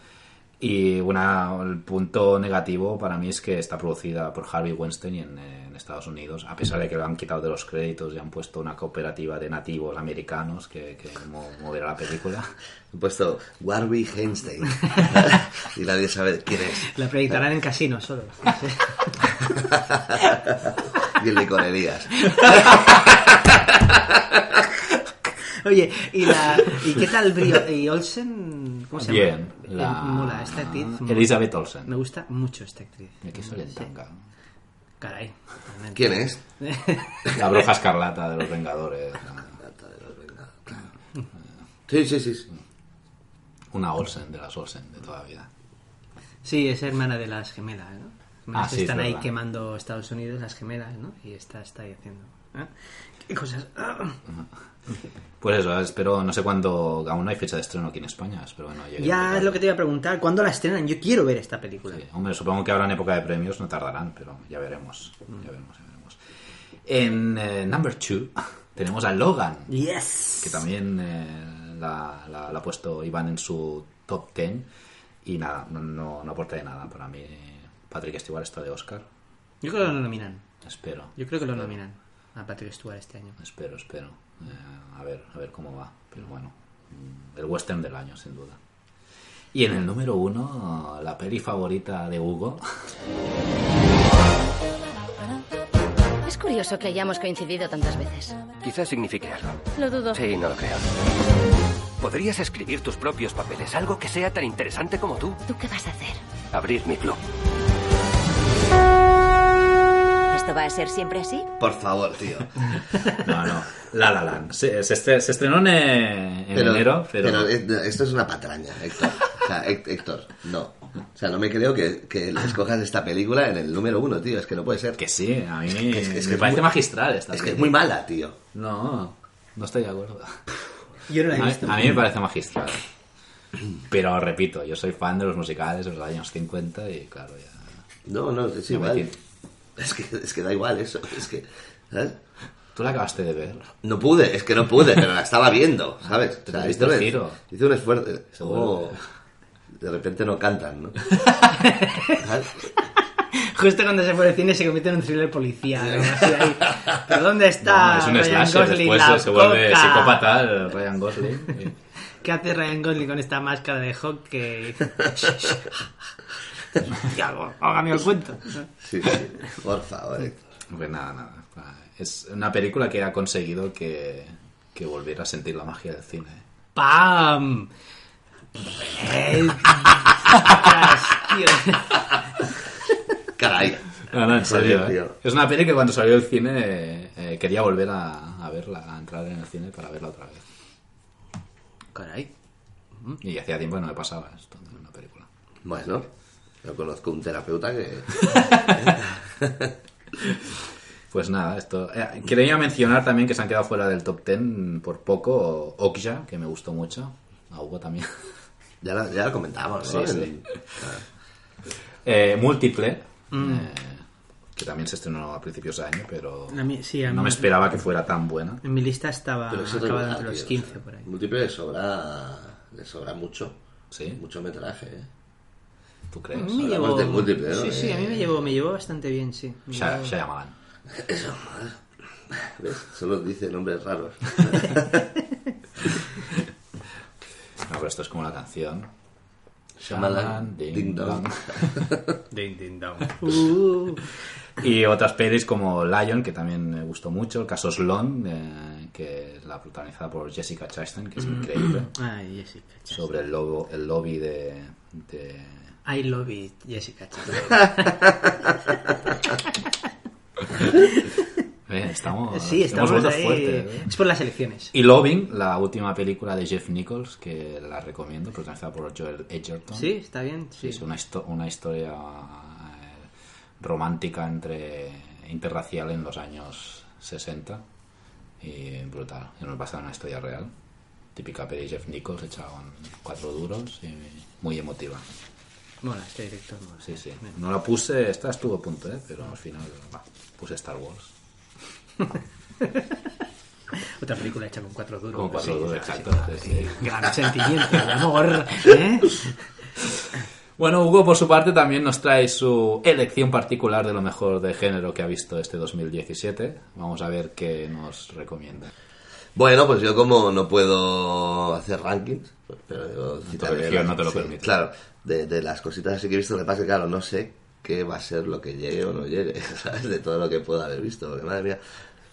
Y una, el punto negativo para mí es que está producida por Harvey Weinstein en, eh, en Estados Unidos, a pesar de que lo han quitado de los créditos y han puesto una cooperativa de nativos americanos que, que mo- moverá la película. He puesto Warwick Einstein. y nadie sabe quién es. La proyectarán en casino solo. y en licorerías. Oye, ¿y, la, ¿y qué tal Brio? ¿Y Olsen? ¿Cómo se llama? Bien, Eh, la- mola, esta actriz. Elizabeth Olsen. Me gusta mucho esta actriz. Me quiso el tanga. Caray. ¿Quién es? La bruja escarlata de los Vengadores. Sí, sí, sí. sí. Una Olsen de las Olsen de toda la vida. Sí, es hermana de las gemelas, ¿no? Gemelas Ah, sí, es están ahí quemando Estados Unidos, las gemelas, ¿no? Y esta está ahí haciendo. ¿eh? ¿Qué cosas? Pues eso, espero, no sé cuándo, aún no hay fecha de estreno aquí en España, espero que no llegue. Ya es lo que te iba a preguntar. ¿Cuándo la estrenan? Yo quiero ver esta película. Sí, hombre, supongo que ahora en época de premios no tardarán, pero ya veremos. Ya veremos, ya veremos. En eh, number two tenemos a Logan, Yes. que también eh, la, la- la ha puesto Iván en su top 10. Y nada, no, no, no aporta de nada. Para mí, Patrick Stewart está de Oscar. Yo creo que lo nominan. Espero. Yo creo que lo nominan a Patrick Stewart este año. Espero, espero. Eh, a ver, a ver cómo va. Pero bueno, mm, el western del año, sin duda. Y en el número uno, la peli favorita de Hugo. Es curioso que hayamos coincidido tantas veces. Quizás signifique algo. Lo dudo. Sí, no lo creo. Podrías escribir tus propios papeles, algo que sea tan interesante como tú. ¿Tú qué vas a hacer? Abrir mi club. ¿Esto va a ser siempre así? Por favor, tío. No, no. La La Land. Se, se se estrenó en, eh, en enero, pero... eh, esto es una patraña, Héctor. O sea, Hé- Héctor, no. O sea, no me creo que, que escojas esta película en el número uno, tío. Es que no puede ser. Que sí, a mí Es que- es que- es que me parece muy- magistral esta Es que es muy mala, tío. No, no estoy de acuerdo. Yo no la he A mí, visto. a mí me parece magistral. Pero repito, yo soy fan de los musicales de los años 50 y claro, ya... No, no, es igual. Es que, es que da igual eso. Es que. ¿sabes? Tú la acabaste de ver. No pude, es que no pude, pero la estaba viendo, ¿sabes? O sea, Te hice un- giro. Hice un esfuerzo. Oh. de repente no cantan, ¿no? ¿Sabes? Justo cuando se fue al cine se convierte en un thriller policial. así ahí. ¿Pero dónde está No, es un Ryan slasher, Gosling? después se vuelve psicópata el Ryan Gosling. ¿Qué hace Ryan Gosling con esta máscara de hockey? hágame el cuento. Sí, sí, por favor. Pues nada, nada. Es una película que ha conseguido que, que volviera a sentir la magia del cine. ¡Pam! Eh, tío. Caray. No, no, en serio. Joder, ¿eh? Es una peli que cuando salió el cine eh, quería volver a, a verla, a entrar en el cine para verla otra vez. Caray. Y hacía tiempo que no me pasaba esto en una película. Bueno, yo conozco un terapeuta que... Pues nada, esto. eh, quería mencionar también que se han quedado fuera del top 10 por poco Okja, que me gustó mucho. A Hugo también. Ya la, ya la comentábamos, Sí, ¿no? sí. En- Eh, Múltiple, Mm. eh, que también se estrenó a principios de año, pero A mí- sí, a no mí- me esperaba que fuera tan buena. En mi lista estaba acabada entre los tío, 15 o sea, por ahí. Múltiple le sobra, le sobra mucho. Sí. Mucho metraje, ¿eh? ¿Tú A crees? mí me llevó, de múltiple, ¿no? sí, sí, a mí me llevó, me llevó bastante bien, sí. Shyamalan. Eso, ¿ves? Solo dice nombres raros. No, pero esto es como la canción. Shyamalan, Ding Dong. Ding, ding, dong. Uh. Y otras pelis como Lion, que también me gustó mucho. El caso Sloan, eh, que es la protagonizada por Jessica Chastain, que es increíble. Ay, Jessica. Sobre el, logo, el lobby de, de- I love it, Jessica. Estamos, Sí, estamos ahí. fuertes, ¿eh? Es por las elecciones. Y Loving, la última película de Jeff Nichols, que la recomiendo, protagonizada por Joel Edgerton. Sí, está bien. Sí, es una, histo- una historia eh, romántica entre interracial en los años 60 y brutal. Y nos basa en una historia real. Típica peli de Jeff Nichols hecha con cuatro duros y muy emotiva. Mola, este director mola. Sí, sí. No la puse, esta estuvo a punto, ¿eh? pero al final puse Star Wars. Otra película hecha con cuatro duros. Con cuatro duros, exacto. Gran sentimiento de amor. ¿eh? Bueno, Hugo, por su parte, también nos trae su elección particular de lo mejor de género que ha visto este 2017. Vamos a ver qué nos recomienda. Bueno, pues yo como no puedo hacer rankings, pues, pero yo citaré las- no te lo sí, permite. Claro, de, de las cositas así que he visto, lo que pasa es que claro, no sé qué va a ser lo que llegue o no llegue, ¿sabes? De todo lo que puedo haber visto, porque madre mía,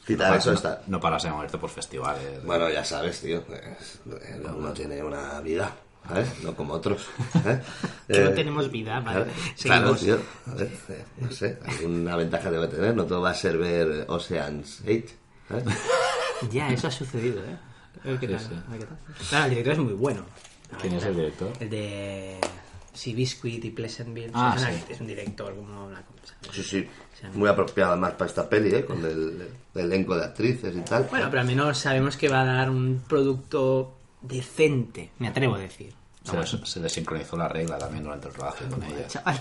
citar no, eso no- está... no paras de moverte por festivales. Bueno, ya sabes, tío, es- eh, uno tiene una vida, ¿sabes? No como otros. ¿eh? Que no Eh, tenemos vida, vale. Claro, claro, Seguimos. tío. A ver, eh, no sé, alguna ventaja debe tener, no todo va a ser ver Ocean's 8, ¿sabes? Ya, eso ha sucedido, ¿eh? A ver qué Sí, tal, sí. a ver qué tal. Claro, el director es muy bueno. ¿Quién es el director? El de Seabiscuit y Pleasantville. Ah, es, una- sí. es un director como una cosa. Sí, sí. Muy apropiada más para esta peli, ¿eh? Con el, el elenco de actrices y tal. Bueno, pero al menos sabemos que va a dar un producto decente, me atrevo a decir. Se, les, se les sincronizó la regla también durante el rodaje con ella. Chaval.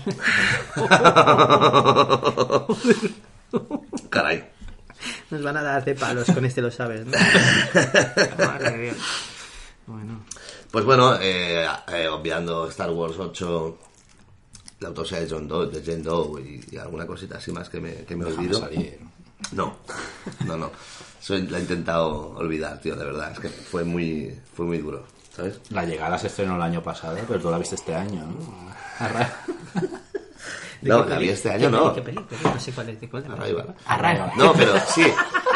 Caray. Nos van a dar de palos con este, lo sabes, ¿no? Madre Dios. Bueno. Pues bueno, eh, eh, obviando Star Wars 8, la autopsia de John Doe, de Jane Doe y, y alguna cosita así más que me, que me olvido. salir. No, no, no. Eso la he intentado olvidar, tío, de verdad. Es que fue muy, fue muy duro, ¿sabes? La llegada se estrenó el año pasado, pero tú la viste este año, ¿no? Arra- ¿De No, la peli? vi este ¿Qué año, no. ¿Qué peli? ¿Qué peli? No sé cuál es. ¿De cuál? Arrival. Arrival. No, pero sí.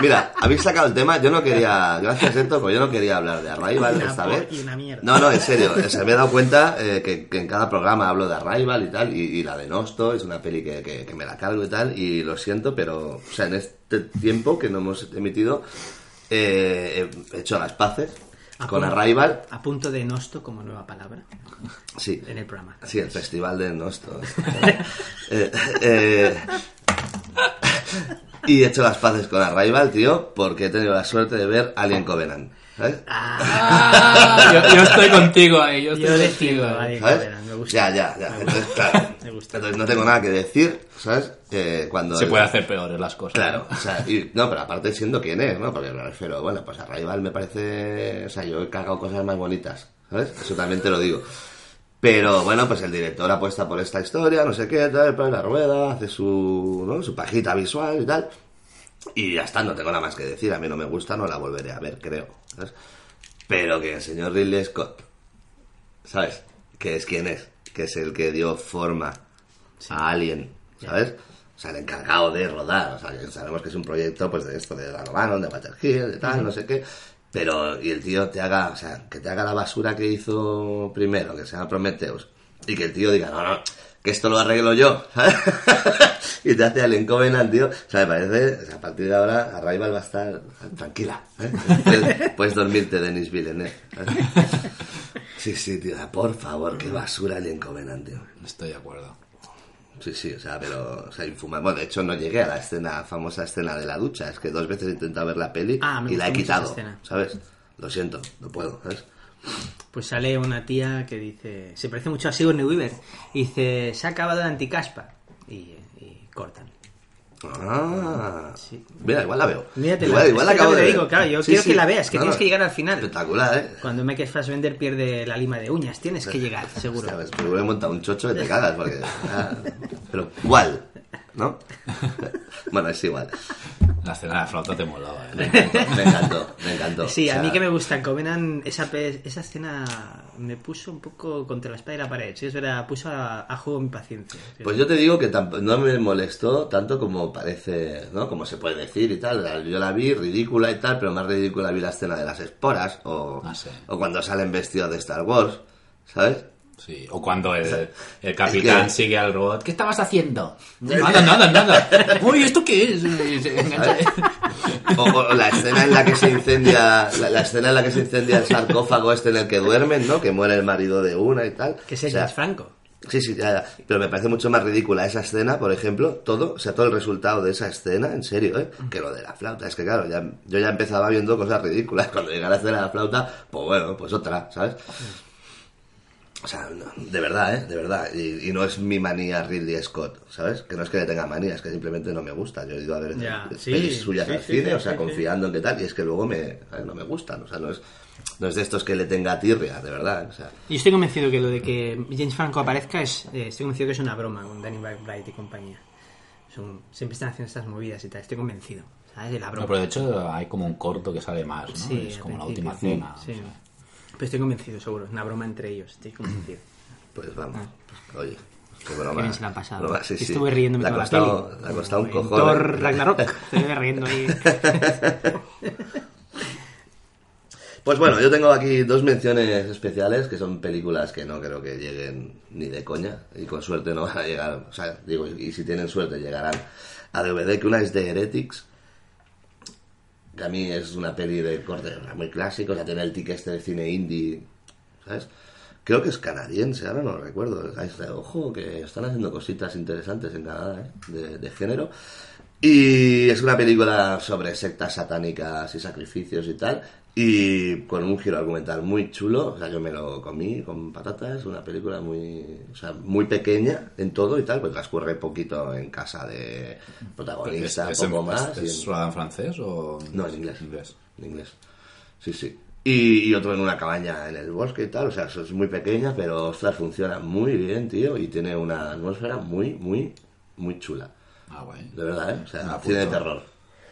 Mira, habéis sacado el tema. Yo no quería. Gracias, Eto, pues yo no quería hablar de Arrival Una esta vez. y una mierda. No, no, en serio. o sea, me he dado cuenta eh, que, que en cada programa hablo de Arrival y tal. Y, y la de Nosto es una peli que, que- que me la cargo y tal. Y lo siento, pero. O sea, en este tiempo que no hemos emitido. eh, he hecho las paces A con punto- Arrival. A punto de nosto como nueva palabra Sí. en el programa. Sí, el festival de Nosto. Eh, eh, y he hecho las paces con Arrival, tío, porque he tenido la suerte de ver Alien Covenant. ¿Sabes? Ah, yo, yo estoy contigo ahí, yo estoy Yo contigo. decido, ahí. ahí. ¿Sabes? Covenant, me gusta. Ya, ya, ya. Entonces, claro. Me gusta. Entonces no tengo nada que decir, ¿sabes? Eh, cuando Se puede hacer peores las cosas. Claro, o sea, y, no, pero aparte siendo quien es, ¿no? Porque me refiero, bueno, pues Arrival me parece, o sea, yo he cagado cosas más bonitas, ¿sabes? Eso también te lo digo. Pero bueno, pues el director apuesta por esta historia, no sé qué, tal, pone la rueda, hace su, ¿no? su pajita visual y tal. Y ya está, no tengo nada más que decir. A mí no me gusta, no la volveré a ver, creo. ¿Sabes? Pero que el señor Ridley Scott, ¿sabes? Que es quien es, que es el que dio forma a Alien, ¿sabes? O sea, el encargado de rodar. O sea, que sabemos que es un proyecto, pues, de esto, de Dan O'Bannon, de Walter Hill, de tal, no sé qué. Pero, y el tío te haga, o sea, que te haga la basura que hizo primero, que se llama Prometheus, y que el tío diga, no, no, que esto lo arreglo yo, ¿sabes? y te hace Alien Covenant, tío. O sea, me parece, o sea, a partir de ahora, Arrival va a estar tranquila, ¿eh? Puedes, dormirte, Denis Villeneuve. ¿sabes? Sí, sí, tío, por favor, qué basura Alien Covenant, tío. Estoy de acuerdo. Sí, sí, o sea, pero, o sea, infumable. Bueno, de hecho no llegué a la escena, famosa escena de la ducha. Es que dos veces he intentado ver la peli Ah, me y la he quitado. ¿sabes? Lo siento, no puedo, ¿sabes? Pues sale una tía que dice, se parece mucho a Sigourney Weaver, y dice, se ha acabado la anticaspa. Y, y cortan. Ah, mira, igual la veo. Míratela. igual, igual la acabo te de ver. digo, claro, yo Sí, quiero sí. que la veas, que No, tienes no. que llegar al final. Espectacular, ¿eh? Cuando Michael Fassbender pierde la lima de uñas, tienes que llegar, seguro. Pues, pero he montado un chocho que te cagas, porque... ah, pero, ¿cuál? ¿No? bueno, es igual. La escena de la flauta te molaba, Me ¿eh? encantó, me encantó, me encantó. Sí, O a sea, mí que me gusta Covenant, esa, esa escena me puso un poco contra la espalda y la pared. Sí, es verdad, puso a, a juego mi paciencia. Sí. Pues yo te digo que no me molestó tanto como parece, ¿no? Como se puede decir y tal. Yo la vi ridícula y tal, pero más ridícula vi la escena de las esporas o, Ah, o cuando salen vestidos de Star Wars, ¿sabes? Sí, o cuando el, el capitán que- sigue al robot. ¿Qué estabas haciendo? Nada, nada, nada. Uy, ¿esto qué es? Se O, o la escena en la que se incendia, la, la escena en la que se incendia el sarcófago este en el que duermen, ¿no? Que muere el marido de una y tal. Que es O sea, James Franco. Sí, sí, ya, ya. Pero me parece mucho más ridícula esa escena, por ejemplo, todo, o sea, todo el resultado de esa escena, en serio, ¿eh? Que lo de la flauta. Es que, claro, ya, yo ya empezaba viendo cosas ridículas. Cuando llega la escena de la flauta, pues bueno, pues otra, ¿sabes? O sea, no, de verdad, ¿eh? De verdad. Y, y no es mi manía Ridley Scott, ¿sabes? Que no es que le tenga manía, es que simplemente no me gusta. Yo he ido a ver Ya, sí, pelis suyas sí, al sí, cine, sí, o sea, sí, confiando en qué tal, y es que luego me, ¿sabes? no me gustan. O sea, no es, no es de estos que le tenga tirria, de verdad. O sea, Yo estoy convencido que lo de que James Franco aparezca es. eh, estoy convencido que es una broma con Danny McBride y compañía. Son, siempre están haciendo estas movidas y tal. Estoy convencido. ¿Sabes? De la broma. No, pero de hecho hay como un corto que sale más, ¿no? Sí, es como la última cena. Sí. Pero estoy convencido, seguro. Es una broma entre ellos. Estoy convencido. Pues vamos, pues, oye, qué Qué broma. bien se la ha pasado. broma, sí, sí. Estuve riéndome Le ha toda costado, la peli. ha costado un cojón. Thor ¿eh? Ragnarok. Estuve riendo ahí. Pues bueno, yo tengo aquí dos menciones especiales que son películas que no creo que lleguen ni de coña y con suerte no van a llegar, o sea, digo, y si tienen suerte llegarán a DVD, que una es de Heretics, a mí es una peli de corte muy clásico, o sea, tiene el ticket este de cine indie, ¿sabes? Creo que es canadiense, ahora no lo recuerdo. Ojo, que están haciendo cositas interesantes en Canadá, ¿eh? de género. Y es una película sobre sectas satánicas y sacrificios y tal. Y con un giro argumental muy chulo. O sea, yo me lo comí con patatas. Una película muy, o sea, muy pequeña en todo y tal. Pues transcurre poquito en casa de protagonista, ¿Es, poco en- más. ¿Es, es en- francés o...? no, en inglés. inglés. En inglés. Sí, sí. Y, y otro en una cabaña en el bosque y tal. O sea, eso es muy pequeña, pero ostras, funciona muy bien, tío. Y tiene una atmósfera muy, muy, muy chula. Ah, guay. De verdad, ¿eh? O sea, tiene de terror.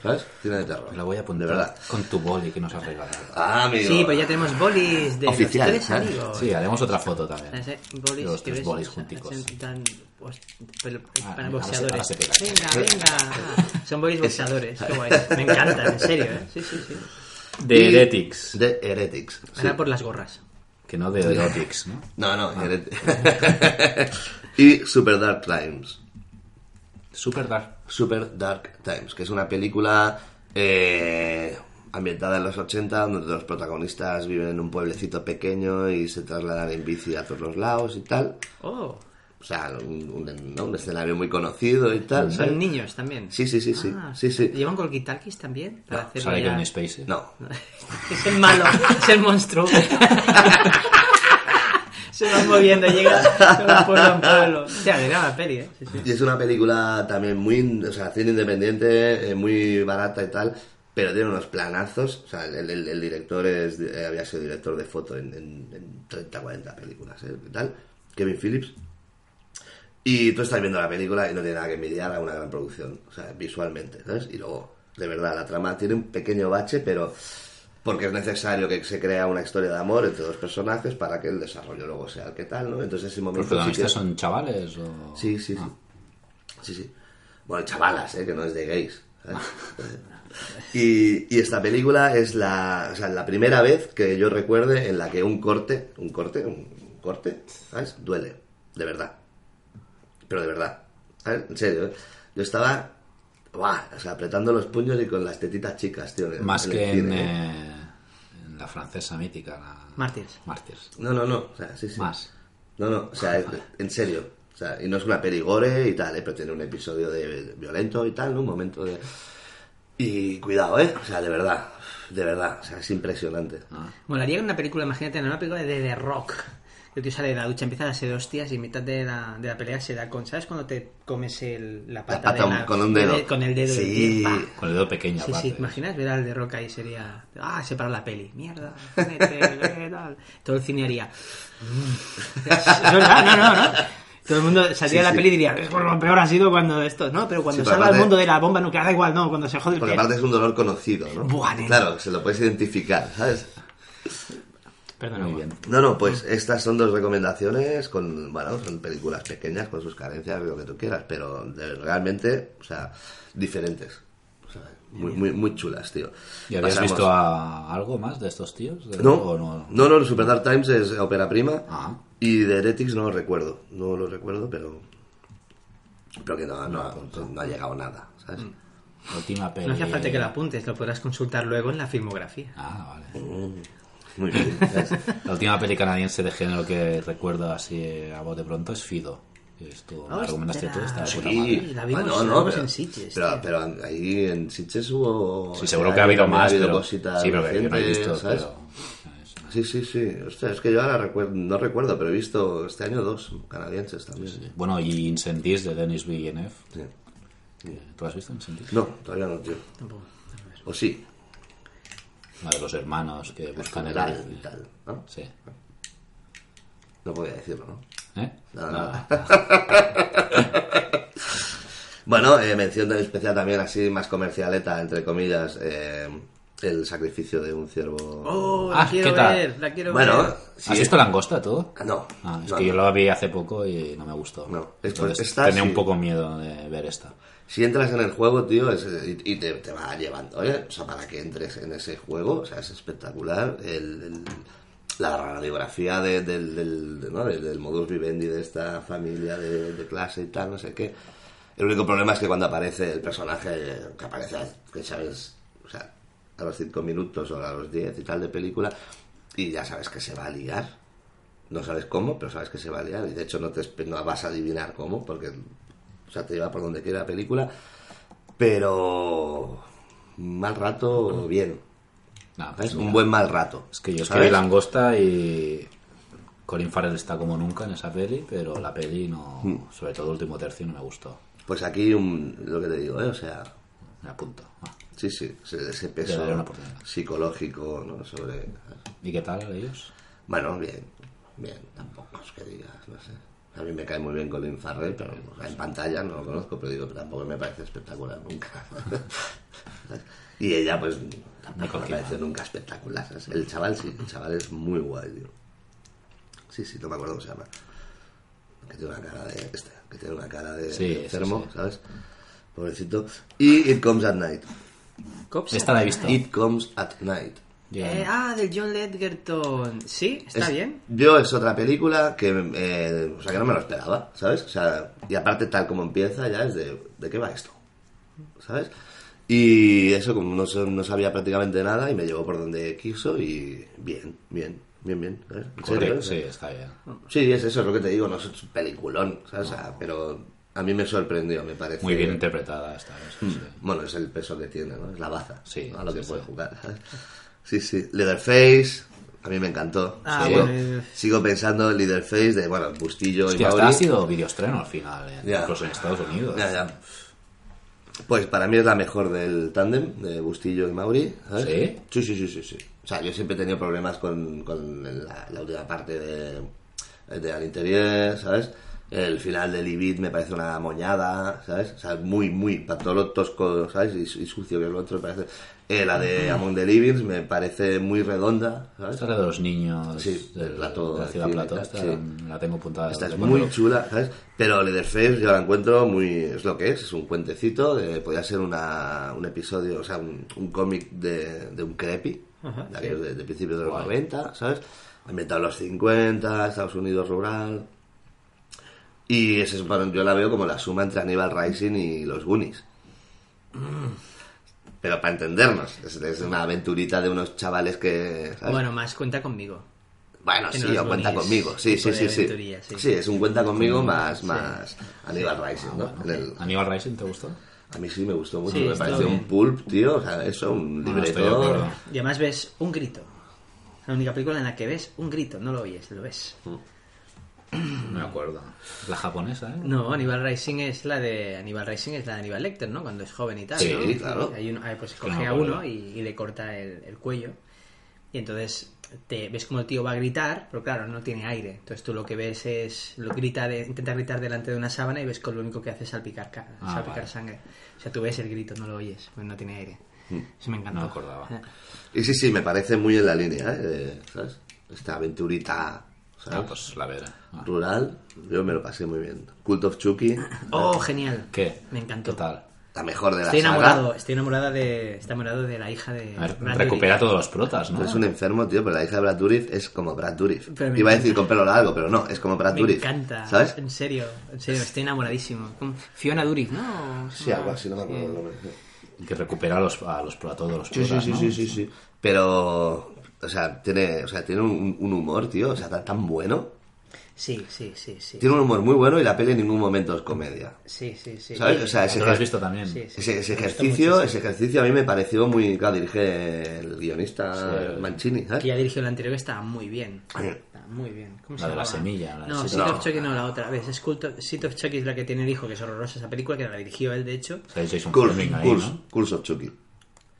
¿Sabes? Tiene de terror. La voy a apuntar De verdad. con tu boli que nos has regalado. Ah, amigo. Sí, pues ya tenemos bolis de Oficial, los tres ¿sabes? amigos. Sí, haremos otra foto también. Ese bolis Los tres bolis junticos. tan- pues, pero- Ah, para se- boxeadores. se venga, venga. Ah, Son bolis boxeadores. Qué guay. Me encantan, en serio, ¿eh? Sí, sí, sí. De Heretics. De Heretics. sí. Ahora por las gorras. Que no de Erotics, ¿no? No, no, Heretics. y Super Dark Times. Super Dark. Super Dark Times, que es una película eh, ambientada en los 80, donde los protagonistas viven en un pueblecito pequeño y se trasladan en bici a todos los lados y tal. Oh, O sea, un, un- ¿no? un escenario muy conocido y tal. ¿sabes? son niños también. Sí, sí, sí, sí. Ah, sí, sí. ¿Llevan walkie-talkies también? Para No, hacerlo Sale ya- Kevin Spacey. No, Es el malo, es el monstruo. Se va moviendo, llega de pueblo en pueblo. O sea, de la peli, ¿eh? Y es una película también muy, o sea, cine independiente, eh, muy barata y tal, pero tiene unos planazos. O sea, el, director es, eh, había sido director de foto en, en, en 30, 40 películas, ¿eh? tal. Kevin Phillips. Y tú estás viendo la película y no tiene nada que envidiar a una gran producción, o sea, visualmente, ¿sabes? Y luego, de verdad, la trama tiene un pequeño bache, pero porque es necesario que se crea una historia de amor entre dos personajes para que el desarrollo luego sea el que tal, ¿no? Entonces ese ¿Los momento sí que... protagonistas son chavales o...? Sí, sí, sí. Sí, sí. Bueno, chavalas, ¿eh? Que no es de gays. y, y esta película es la, o sea, la primera vez que yo recuerde en la que un corte, un corte, un corte, ¿sabes? Duele. De verdad. Pero de verdad. ¿sabes? En serio, ¿eh? Yo estaba... ¡Buah! O sea, apretando los puños y con las tetitas chicas, tío. en- Más en que en, ¿eh? en la francesa mítica, la... Mártires. Mártires. No, no, no. O sea, sí, sí. Más. No, no. O sea, en serio. O sea, y no es una perigore y tal, ¿eh? pero tiene un episodio de, violento y tal, ¿no? Un momento de... Y cuidado, ¿eh? O sea, de verdad. De verdad. O sea, es impresionante. Molaría una película, imagínate, una película de The Rock. Que tú sale de la ducha, empieza a darse hostias y en mitad de la, de la pelea se da con. ¿Sabes cuando te comes el, la pata, pata de la- con un dedo. de- con el dedo del Sí. pie, ¡pa! Con el dedo pequeño, Sí, sí, aparte. ¿te imaginas ver al The Rock ahí? Sería. Ah, se para la peli. Mierda. eh. Todo el cine haría. "Mm". Es verdad, no, no, no. Todo el mundo saldría Sí, de la sí. peli y diría, "Es por lo peor ha sido cuando esto, ¿no? Pero cuando Sí, salga al aparte- mundo de la bomba nuclear, da igual, no, cuando se jode el Porque aparte es un dolor conocido, ¿no? Buah, claro, se lo puedes identificar, ¿sabes? Perdona, Muy bien. No, no, pues estas son dos recomendaciones con, bueno, son películas pequeñas con sus carencias, lo que tú quieras, pero de- realmente, o sea, diferentes. O sea, muy, muy, muy chulas, tío. ¿Y habías Pasamos- visto a- algo más de estos tíos? ¿De- No, o no? no, no, Super Dark Times es ópera prima Ah. y de Heretics no lo recuerdo, no lo recuerdo, pero pero que no, no, no ha llegado nada, ¿sabes? La última peli... No hace falta que lo apuntes, lo podrás consultar luego en la filmografía. Ah, vale. Muy bien. La última peli canadiense de género que recuerdo así a voz de pronto es Fido. Esto me la recomendaste tú, está de puta Sí, madre. La vimos- Ah, no, no, pero, en Sitges, pero, pero ahí en Sitges hubo... Sí, seguro que ha habido más, pero- cositas sí, pero que yo no he visto, ¿sabes? pero- Sí, sí, sí. Hostia, es que yo ahora recuerdo, no recuerdo, pero he visto este año dos canadienses también. Bueno, y Incendies de Denis Villeneuve. Sí. Que- ¿Tú has visto Incendies? No, todavía no, tío. O sí. La de los hermanos que buscan el alce. y tal, ¿no? Sí. No podía decirlo, ¿no? ¿Eh? No, Nada. bueno, eh, mención especial también, así más comercialeta, entre comillas, eh, el sacrificio de un ciervo. Oh, la Ah, quiero ¿qué tal? ver, la quiero Bueno, ver. sí, ¿Has visto Langosta todo? Ah, no. Ah, es No, que no. yo lo vi hace poco y no me gustó. No, es por- Entonces, esta tenía sí. un poco miedo de ver esta. Si entras en el juego, tío, es- y, te, te va llevando, ¿eh? O sea, para que entres en ese juego, o sea, es espectacular. El, la radiografía de- del, del, de- ¿no? del, modus vivendi de esta familia de, clase y tal, no sé qué. El único problema es que cuando aparece el personaje que aparece, que sabes, o sea, a los 5 minutos o a los 10 y tal de película, y ya sabes que se va a liar. No sabes cómo, pero sabes que se va a liar. Y de hecho no, te, no vas a adivinar cómo, porque o sea, te lleva por donde quiera la película. Pero mal rato, bien. Nah, ¿Sabes? pues Un buen mal rato. Es que yo es que Langosta y Colin Farrell está como nunca en esa peli, pero la peli no, Mm. sobre todo el último tercio no me gustó. Pues aquí un- lo que te digo, ¿eh? O sea, Me apunto. Ah. sí, sí, ese, peso psicológico, ¿no? Sobre... ¿Y qué tal ellos? Bueno, bien, bien, tampoco es que digas, no sé. A mí me cae muy bien Colin Farrell, pero en pantalla no lo conozco, pero digo, tampoco me parece espectacular nunca. y ella, pues, tampoco me parece nunca espectacular. ¿sabes? El chaval sí, el chaval es muy guay, tío. Sí, sí, no me acuerdo cómo se llama. Que tiene una cara de... Este, que tiene una cara de Sí, sí, enfermo, sí. ¿sabes? Pobrecito. Y It Comes at Night. Cops Esta la he visto. It Comes at Night. Eh, ah, del John Ledgerton. Sí, está Es- bien. Yo es otra película que, eh, o sea, que no me lo esperaba, ¿sabes? O sea, y aparte tal como empieza ya es de, ¿de qué va esto? ¿Sabes? Y eso como no, no sabía prácticamente nada y me llevó por donde quiso y bien, bien, bien, bien. sí, está bien. Sí, es eso, es lo que te digo, no es un peliculón, ¿sabes? O sea, pero a mí me sorprendió, me parece. Muy bien interpretada esta vez. Mm. sí. Bueno, es el peso que tiene, ¿no? Es la baza. Sí, A lo que sí, puede sí. jugar, ¿sabes? Sí, sí. Leatherface, a mí me encantó. Ah, sigo, bueno. sigo pensando en Leatherface de, bueno, Bustillo y Hostia, Mauri. esta ha sido videoestreno al final, eh, Ya. incluso en Estados Unidos. Ya, ya. Pues para mí es la mejor del tándem de Bustillo y Mauri. ¿sabes? ¿Sí? Sí, sí, sí, sí, sí. O sea, yo siempre he tenido problemas con, con la, la última parte de de al interior, ¿sabes? El final de Libid me parece una moñada, ¿sabes? O sea, muy, muy, para todo lo tosco, ¿sabes? Y, y sucio que es lo otro, me parece... Eh, la de Among the Livings me parece muy redonda, ¿sabes? Esta es la de los niños Sí, del, plato de la ciudad Plato. Esta sí. la tengo apuntada. Esta es de muy cuando- chula, ¿sabes? Pero Leatherface yo la encuentro muy... Es lo que es, es un cuentecito, de, podría ser una, un episodio, o sea, un, un cómic de, de un creepy, Ajá, de, aquellos de, de principios de los Guay. 90, ¿sabes? Ambientado en los 50, Estados Unidos rural... Y ese es, bueno, yo la veo como la suma entre Aníbal Rising y los Goonies. Pero para entendernos, es, es una aventurita de unos chavales que... ¿sabes? Bueno, más cuenta conmigo. Bueno, sí, no o cuenta conmigo. Sí, sí, sí, sí. aventurilla, sí. Sí, es un cuenta conmigo más, Sí. más Aníbal Rising, ¿no? En el- ¿Aníbal Rising te gustó? a mí sí me gustó mucho, Sí, me pareció bien. un pulp, tío. O sea, eso, un No, no de libreto. Y además ves un grito. La única película en la que ves un grito, no lo oyes, lo ves. No me acuerdo. La japonesa, ¿eh? No, Aníbal Rising es la de Aníbal Rising es la de Aníbal Lecter, ¿no? Cuando es joven y tal. Sí, ¿no? claro. Hay uno, ah, pues no coge a uno y, y le corta el, el cuello. Y entonces te ves como el tío va a gritar, pero claro, no tiene aire. Entonces tú lo que ves es lo grita de, intenta gritar delante de una sábana y ves que lo único que hace es salpicar, ca- Ah, salpicar vale. sangre. O sea, tú ves el grito, no lo oyes, pues no tiene aire. Mm. Eso me encantó. No me acordaba. Y sí, sí, me parece muy en la línea, ¿eh? ¿Sabes? Esta aventurita. Ah, pues la veré. Ah. Rural, yo me lo pasé muy bien. Cult of Chucky, Oh, genial. ¿Qué? Me encantó. ¿Qué tal? la mejor de la Estoy saga. enamorado, estoy enamorada de, estoy enamorado de la hija de A ver, Brad recupera todos los protas, ¿no? Es un enfermo, tío, pero la hija de Brad Dourif es como Brad Dourif. Iba a encanta. decir con pelo largo, pero no, es como Brad Me Dourif. encanta, ¿Sabes? en serio, en serio, estoy enamoradísimo. Fiona Dourif, ¿no? Sí, algo así, no me acuerdo el nombre. Que recupera a los, a, los, a todos los Sí, protas, sí, sí, ¿no? sí, sí, sí. Pero, o sea, tiene, o sea, tiene un, un humor, tío, o sea, tan, tan bueno. Sí, sí, sí, sí. Tiene un humor muy bueno y la peli en ningún momento es comedia. Sí, sí, sí. ¿Sabes? O sea, ese, lo has visto también. Sí, sí. ese, ejercicio, ese ejercicio a mí me pareció muy, claro, dirige el guionista Sí. Mancini, ¿sabes? Que ya dirigió la anterior que estaba muy bien. Muy bien. ¿Cómo se La de la semilla, la No, Seed Seed of- Chucky no, la otra. Es Cult of, Chucky es la que tiene el hijo, que es horrorosa esa película, que la dirigió él, de hecho. O sea, Curse, ahí, Curse, ¿no? Curse of Chucky.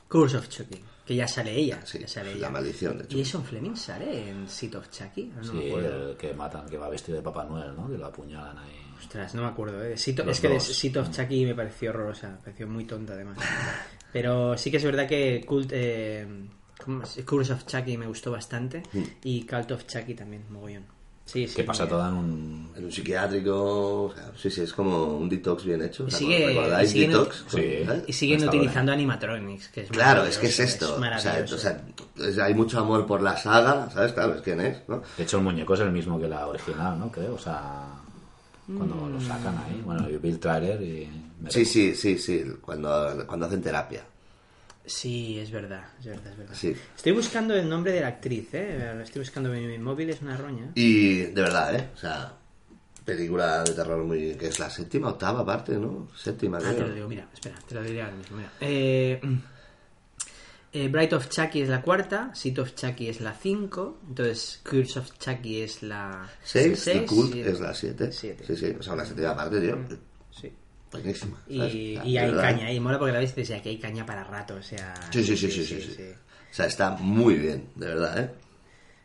Curse of Chucky. Que ya sale ella. Sí, ya sale la ella. maldición de Chucky. ¿Jason Fleming sale en Seed of Chucky? No, Sí, me acuerdo. el que matan, que va vestido de Papá Noel, ¿no? Que lo apuñalan ahí. Ostras, no me acuerdo. ¿eh? Los es que de. Seed of Chucky me pareció horrorosa. Me pareció muy tonta, además. Pero sí que es verdad que Cult, eh. Curse of Chucky me gustó bastante. Y Cult of Chucky también, mogollón. Sí, sí. Que pasa bien. toda en un... En un psiquiátrico, o sea, sí, sí, es como un detox bien hecho. o sea, Sigue- ¿recordáis y siguen detox? sí. Y siguen ahora. utilizando animatronics, que es Claro, es que es esto. o, sea, maravilloso. o sea, es- hay mucho amor por la saga, ¿sabes? Claro, es quién es, ¿no? De hecho, el muñeco es el mismo que la original, ¿no? Creo, o sea... Cuando Mm. lo sacan ahí. Bueno, yo vi el trailer y... me Sí, sí, sí, sí, cuando, cuando hacen terapia. Sí, es verdad, es verdad, es verdad. Sí. Estoy buscando el nombre de la actriz, ¿eh? Estoy buscando en mi móvil, es una roña. Y de verdad, ¿eh? O sea, película de terror muy... que es la séptima, octava parte, ¿no? Séptima, Ah, te lo digo, mira, espera, te lo diré ahora mismo, mira. Eh, eh, Bright of Chucky es la cuarta, Seat of Chucky es la 5, entonces Curse of Chucky es la Seis, y Cult y- es la siete. siete. Sí, sí, o sea, una séptima parte, tío. Sí. Buenísima. ¿sabes? Y, y hay verdad. caña, y mola porque la viste, o sea, que hay caña para rato, o sea... Sí, sí, sí, sí, sí, sí. O sea, está muy bien, de verdad, ¿eh?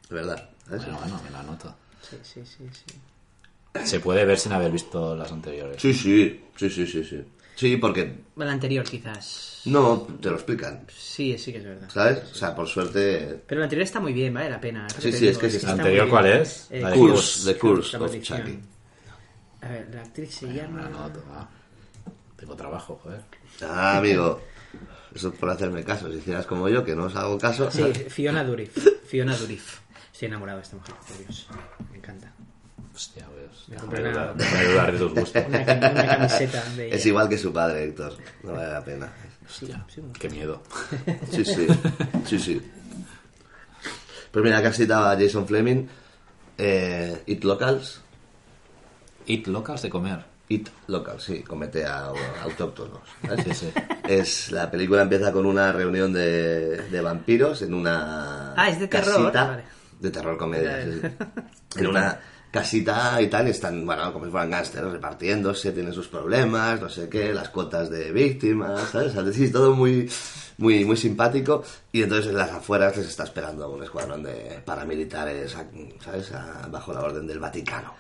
De verdad. ¿sabes? Bueno, bueno, me la anoto. Sí, sí, sí, sí. Se puede ver sin haber visto las anteriores. Sí, sí, sí, sí, sí, sí. Sí, porque la anterior quizás... no te lo explican, Sí, sí que es verdad. ¿sabes? O sea, por suerte... Pero la anterior está muy bien, vale la pena. Sí, sí, es que sí. ¿La anterior cuál es? Eh, La de Curse, The Curse of. Chucky. A ver, la actriz se llama... ah. Tengo trabajo, joder. Ah, amigo, eso es por hacerme caso. Si hicieras como yo, que no os hago caso... Sí, Fiona Durif. Fiona Durif. Estoy enamorado de esta mujer, por Dios. Me encanta. Hostia, pues... Me compré una- dudar de tus gustos. Una, una camiseta de ella. Es igual que su padre, Héctor. No vale la pena. Hostia, qué miedo. Sí, sí, sí, sí. Pues mira, que has citado a Jason Fleming, eh, It Locals. Eat locals de comer. It Locals, sí, comete a, a autóctonos. Sí, sí. Es, la película empieza con una reunión de, de vampiros en una Ah, es de terror, casita vale. de terror comedia. Sí. En una casita y tal, y están, bueno, como si fueran gángsters, repartiéndose, tienen sus problemas, no sé qué, las cuotas de víctimas, ¿sabes? Es todo muy, muy, muy simpático, y entonces en las afueras les está esperando un escuadrón de paramilitares, ¿sabes? A- bajo la orden del Vaticano.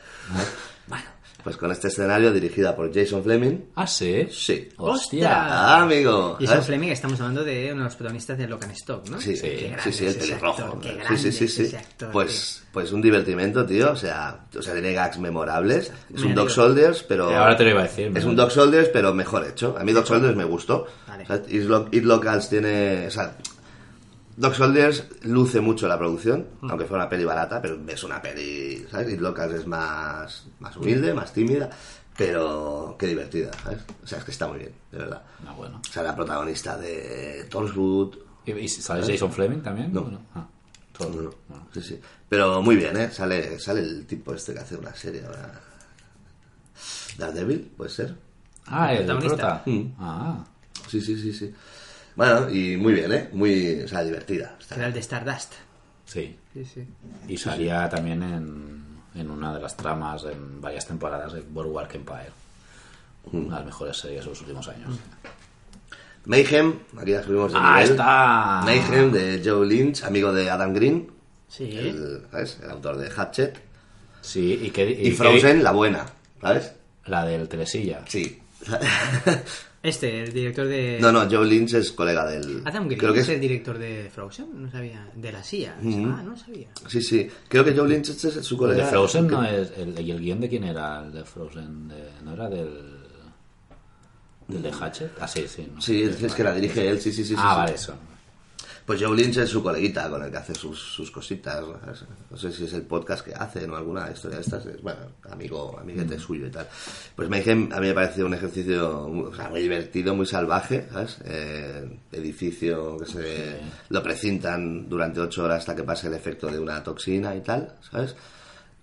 Bueno, pues con este escenario dirigida por Jason Fleming. Ah, sí. Sí. Hostia. Ah, amigo. Sam Fleming, estamos hablando de uno de los protagonistas de Locan Stock, ¿no? Sí, sí, sí, sí, el pelirrojo. Sí, sí, sí, sí. actor, Pues, pues un divertimento, tío. O sea, o sea, tiene gags memorables. Es Me un. Dog Soldiers, pero. Eh, ahora te lo iba a decir, Es un Dog Soldiers, pero mejor hecho. A mí Dog Soldiers me gustó. Vale. O sea, It Locals tiene. O sea, Dog Soldiers luce mucho la producción, Mm. aunque fuera una peli barata, pero es una peli. ¿Sabes? It Locals es más, más humilde, más tímida, pero qué divertida, ¿sabes? O sea, es que está muy bien, de verdad. Ah, bueno. O sea, la protagonista de Torchwood. ¿Y, y sale Jason Fleming también? No. Bueno, ah, todo. No, no. Sí, sí. Pero muy bien, ¿eh? Sale, sale el tipo este que hace una serie ahora. Daredevil, puede ser. Ah, el protagonista. prota. Mm. Ah. Sí, sí, sí, sí. Bueno, y muy bien, ¿eh? Muy, o sea, divertida. Está- Era el de Stardust. Sí. Sí, sí. Y salía también en, en una de las tramas en varias temporadas de Boardwalk Empire. Mm. Una de las mejores series de los últimos años. Mayhem, aquí ya subimos de Ah, nivel. está. Mayhem de Joe Lynch, amigo de Adam Green. Sí. El, ¿sabes? El autor de Hatchet. Sí, y que. Y Frozen, la buena, ¿sabes? La del Telesilla. Sí. Este, el director de... No, no, Joe Lynch es colega del. Adam Green Creo que es el director de Frozen, no sabía. De la CIA. Ujú. Ah, no sabía. Sí, sí. Creo que Joe Lynch este es su El colega. de Frozen no es. El, ¿Y el guion de quién era? El de Frozen. de- ¿No era del. del de Hatchet? Ah, sí, sí. no. Sí, es, es que la dirige él, sí, sí, sí. Ah, sí, vale, sí. eso. Pues Joe Lynch es su coleguita con el que hace sus, sus cositas. ¿no? sé si es el podcast que hace o alguna historia de estas. es, Bueno, amigo, amiguete suyo y tal. Pues Mayhem a mí me parece un ejercicio muy, o sea, muy divertido, muy salvaje, ¿sabes? Eh, edificio que se lo precintan durante ocho horas hasta que pase el efecto de una toxina y tal, ¿sabes?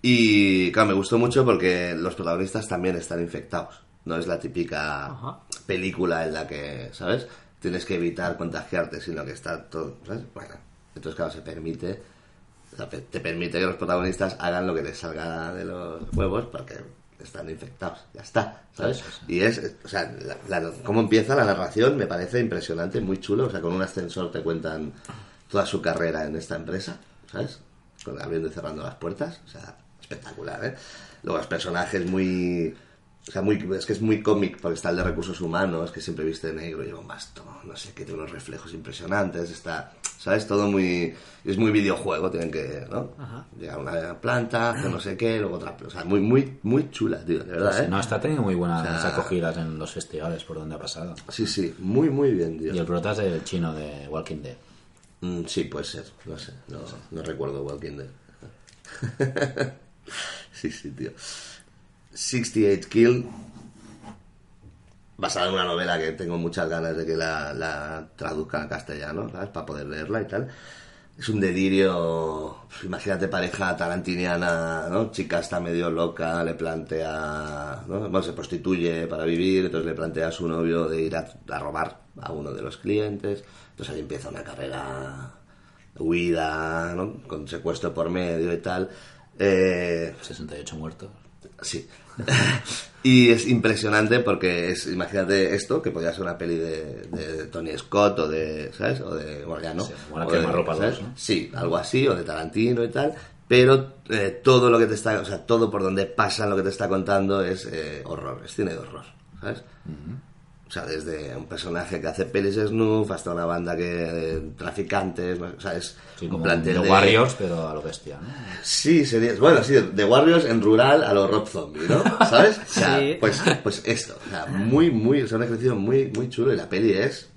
Y claro, me gustó mucho porque los protagonistas también están infectados. No es la típica Ajá. película en la que, ¿sabes? Tienes que evitar contagiarte, sino que está todo, ¿sabes? Bueno, entonces claro, se permite, te permite que los protagonistas hagan lo que les salga de los huevos porque están infectados, ya está, ¿sabes? Y es, o sea, la, la- cómo empieza la narración me parece impresionante, muy chulo, o sea, con un ascensor te cuentan toda su carrera en esta empresa, ¿sabes? Con, abriendo y cerrando las puertas, o sea, espectacular, ¿eh? Luego los personajes muy... O sea, muy, es que es muy cómic, porque está el de recursos humanos, que siempre viste de negro, lleva un bastón, no sé, que tiene unos reflejos impresionantes, está, ¿sabes? Todo muy, es muy videojuego, tienen que, ¿no? Ajá. Llegar a una planta, no sé qué, luego otra, o sea, muy, muy, muy chula, tío, de verdad, ¿eh? No, está teniendo muy buenas O sea, acogidas en los festivales por donde ha pasado. Sí, sí, muy, muy bien, tío. Y el prota es el chino de Walking Dead. Mm, sí, puede ser, no sé, no, no recuerdo Walking Dead. sí, sí, tío. 68 Kill, basada en una novela que tengo muchas ganas de que la, la traduzcan a castellano, ¿sabes? Para poder leerla y tal. Es un delirio, pues, imagínate pareja tarantiniana, ¿no? Chica está medio loca, le plantea, ¿no? Bueno, se prostituye para vivir, entonces le plantea a su novio de ir a, a robar a uno de los clientes, entonces ahí empieza una carrera huida, ¿no? Con secuestro por medio y tal. Eh, 68 muertos. Sí. y es impresionante porque es, imagínate esto, que podría ser una peli de, de Tony Scott o de, ¿sabes? O de, bueno, ya no. Sí, como la O de- quemarropa ¿sabes? dos, ¿no? Sí, algo así, o de Tarantino y tal. Pero eh, todo lo que te está, o sea, todo por donde pasa lo que te está contando es eh, horror, es cine de horror, ¿sabes? O sea, desde un personaje que hace pelis snuff hasta una banda que de traficantes, o sea, es Sí, un plantel de Warriors, pero a lo bestia, ¿no? Sí, sería, bueno, sí, de Warriors en rural a los Rob Zombie, ¿no? ¿Sabes? O sea, Sí. pues, pues esto, o sea, muy, muy, o sea, un ejercicio muy, muy chulo y la peli es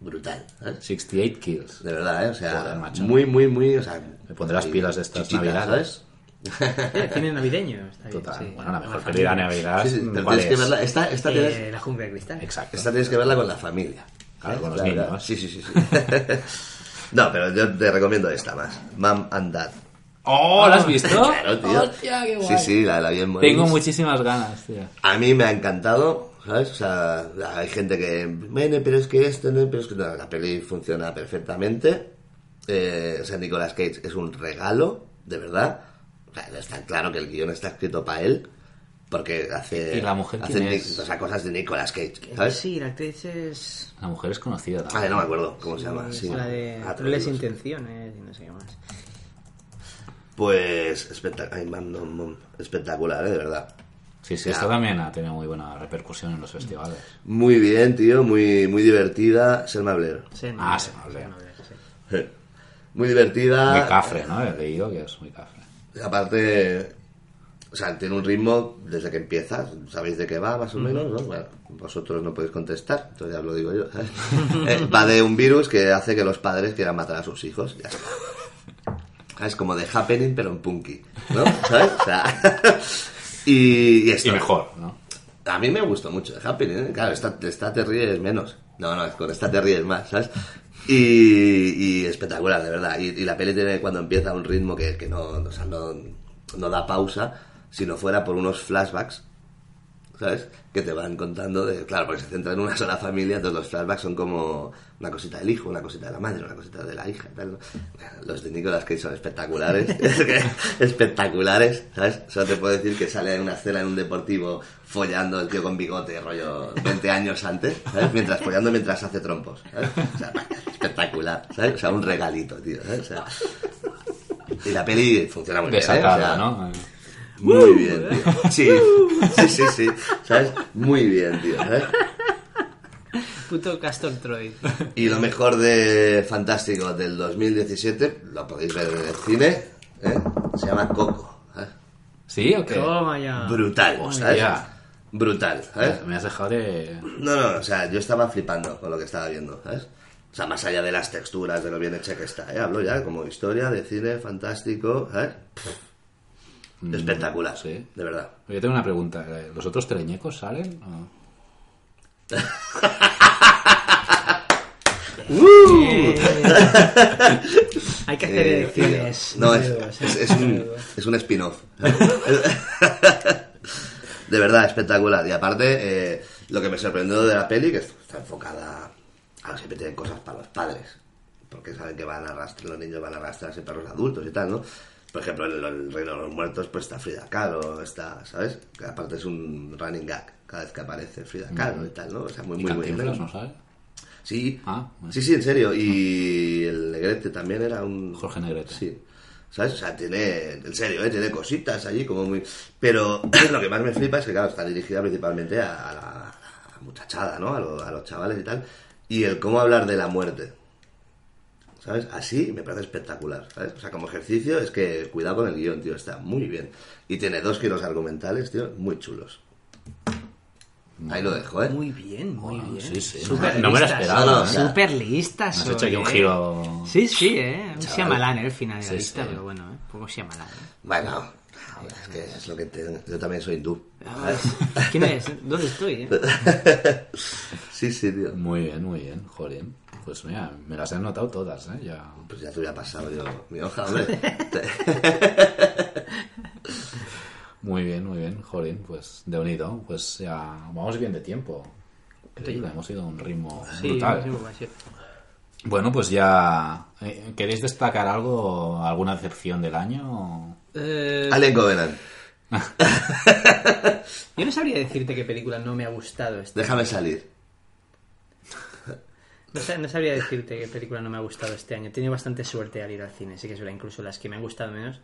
brutal, ¿sabes? 68 kills. De verdad, ¿eh? O sea, Joder, macho. muy, muy, muy, o sea... Me pondré las pilas de estas chichitas, navidades. Eh, Cine navideño. Está bien, Total. sí. Bueno, la mejor de la Navidad. Sí, sí, pero ¿cuál tienes que verla, esta, esta Eh, tienes, la jungla de cristal. Exacto. esta tienes que verla con la familia. Claro, con los La verdad. niños. Sí, sí, sí, sí. no, pero yo te recomiendo esta más, Mom and Dad. ¡Oh! ¿La has visto? Claro, tío. Hostia, qué Sí, guay. sí, la, la vi en Moris. Tengo muchísimas ganas, tío. A mí me ha encantado, ¿sabes? O sea, hay gente que, bueno, pero es que esto, no, pero es que no, la peli funciona perfectamente. Eh, o sea, Nicolas Cage es un regalo, de verdad. O sea, está claro que el guion está escrito para él, porque hace, ¿Y la mujer hace quién Nic- es? o sea, cosas de Nicolas Cage, ¿sabes? Sí, la actriz es... La mujer es conocida Ah, también. no me acuerdo cómo se llama. es Sí. la de Ah. Intenciones y no sé qué más. Pues espectac- ay, man, no, no, espectacular, ¿eh? de verdad. Sí, sí, Ya. esta también ha tenido muy buena repercusión en los festivales. Muy bien, tío, muy, muy divertida. Selma Blair. Ah, se me olvidó. Muy divertida. Muy cafre, ¿no? He leído que es muy cafre. Aparte, o sea, tiene un ritmo desde que empieza. ¿Sabéis de qué va, más o menos? ¿no? Bueno, vosotros no podéis contestar, entonces ya os lo digo yo. Eh, va de un virus que hace que los padres quieran matar a sus hijos. Ya está. Es como de happening, pero en punky, ¿no? ¿Sabes? O sea, y, y esto. Y mejor, ¿no? A mí me gustó mucho The Happening, ¿eh? claro, esta, esta te ríes menos. No, no, con esta te ríes más, ¿sabes? Y, y espectacular, de verdad. Y, y la peli tiene cuando empieza un ritmo que, que no, o sea, no, no da pausa, si no fuera por unos flashbacks, ¿sabes? Que te van contando, de, claro, porque se centra en una sola familia, entonces los flashbacks son como una cosita del hijo, una cosita de la madre, una cosita de la hija, tal. Los de Nicolas Cage son espectaculares, espectaculares, ¿sabes? Solo te puedo decir que sale en una escena en un deportivo follando el tío con bigote, rollo 20 años antes, ¿sabes? Mientras follando mientras hace trompos, ¿sabes? O sea, espectacular, ¿sabes? O sea, un regalito, tío, ¿sabes? O sea, y la peli funciona muy bien, ¿eh? O Desatada, sea, ¿no? Muy bien, tío. Sí, sí, sí, sí. ¿Sabes? Muy bien, tío. ¿sabes? Puto Castor Troy. Y lo mejor de Fantástico del 2017, lo podéis ver en el cine, ¿eh? se llama Coco. ¿eh? ¿Sí o qué? Toma ya. Brutal. ¿sabes? Brutal, ¿sabes? Me has dejado de... No, no, o sea, yo estaba flipando con lo que estaba viendo, ¿sabes? O sea, más allá de las texturas, de lo bien hecha que está, ¿eh? Hablo ya como historia de cine fantástico, ¿sabes? Espectacular, sí. de verdad. Yo tengo una pregunta. eh, ¿Los otros teleñecos salen? o- Hay que hacer Eh, elecciones. No, es, ¿eh? es un, es un spin-off. de verdad, espectacular. Y aparte, eh, lo que me sorprendió de la peli, que está enfocada a siempre tienen cosas para los padres. Porque saben que van a arrastrar, los niños van a arrastrarse para los adultos y tal, ¿no? Por ejemplo, en el, Reino de los Muertos, pues está Frida Kahlo, está, ¿sabes? Que aparte es un running gag cada vez que aparece Frida Kahlo y tal, ¿no? O sea, muy, ¿Y muy, muy no sale? Sí, Ah, bueno. sí, sí, en serio. Y el Negrete también era un... Jorge Negrete. Sí. ¿Sabes? O sea, tiene, en serio, ¿eh? tiene cositas allí como muy... Pero lo que más me flipa es que, claro, está dirigida principalmente a, a la, a la muchachada, ¿no? A, lo- a los chavales y tal. Y el cómo hablar de la muerte. ¿Sabes? Así me parece espectacular, ¿sabes? O sea, como ejercicio es que cuidado con el guion, tío, está muy bien. Y tiene dos giros argumentales, tío, muy chulos. Ahí lo dejo, ¿eh? Muy bien, muy bien. sí, sí. Súper No me lo esperaba, no, o sea, Súper listas. Has hecho aquí un ¿eh? giro... Sí, sí, ¿eh? Un. Shyamalan el final de la lista, sí. pero bueno, ¿eh? Un poco Shyamalan. ¿eh? Bueno, es que es lo que te- yo también soy hindú. Ah, ¿Quién es? ¿Dónde estoy? eh? Sí, sí, tío. Muy bien, muy bien, joder. Pues mira, me las he anotado todas, ¿eh? Ya... Pues ya te hubiera pasado yo mi hoja, hombre. Muy bien, muy bien, joder, pues de unido, pues ya vamos bien de tiempo. Increíble, hemos ido a un ritmo Sí, brutal. sí, sí, sí. Bueno, pues ya... eh, ¿Queréis destacar algo, alguna decepción del año? Eh, Alien Covenant. Yo no sabría decirte qué película no me ha gustado este Déjame salir. No, sa- no sabría decirte qué película no me ha gustado este año. He tenido bastante suerte al ir al cine, sí que es verdad. Incluso las que me han gustado menos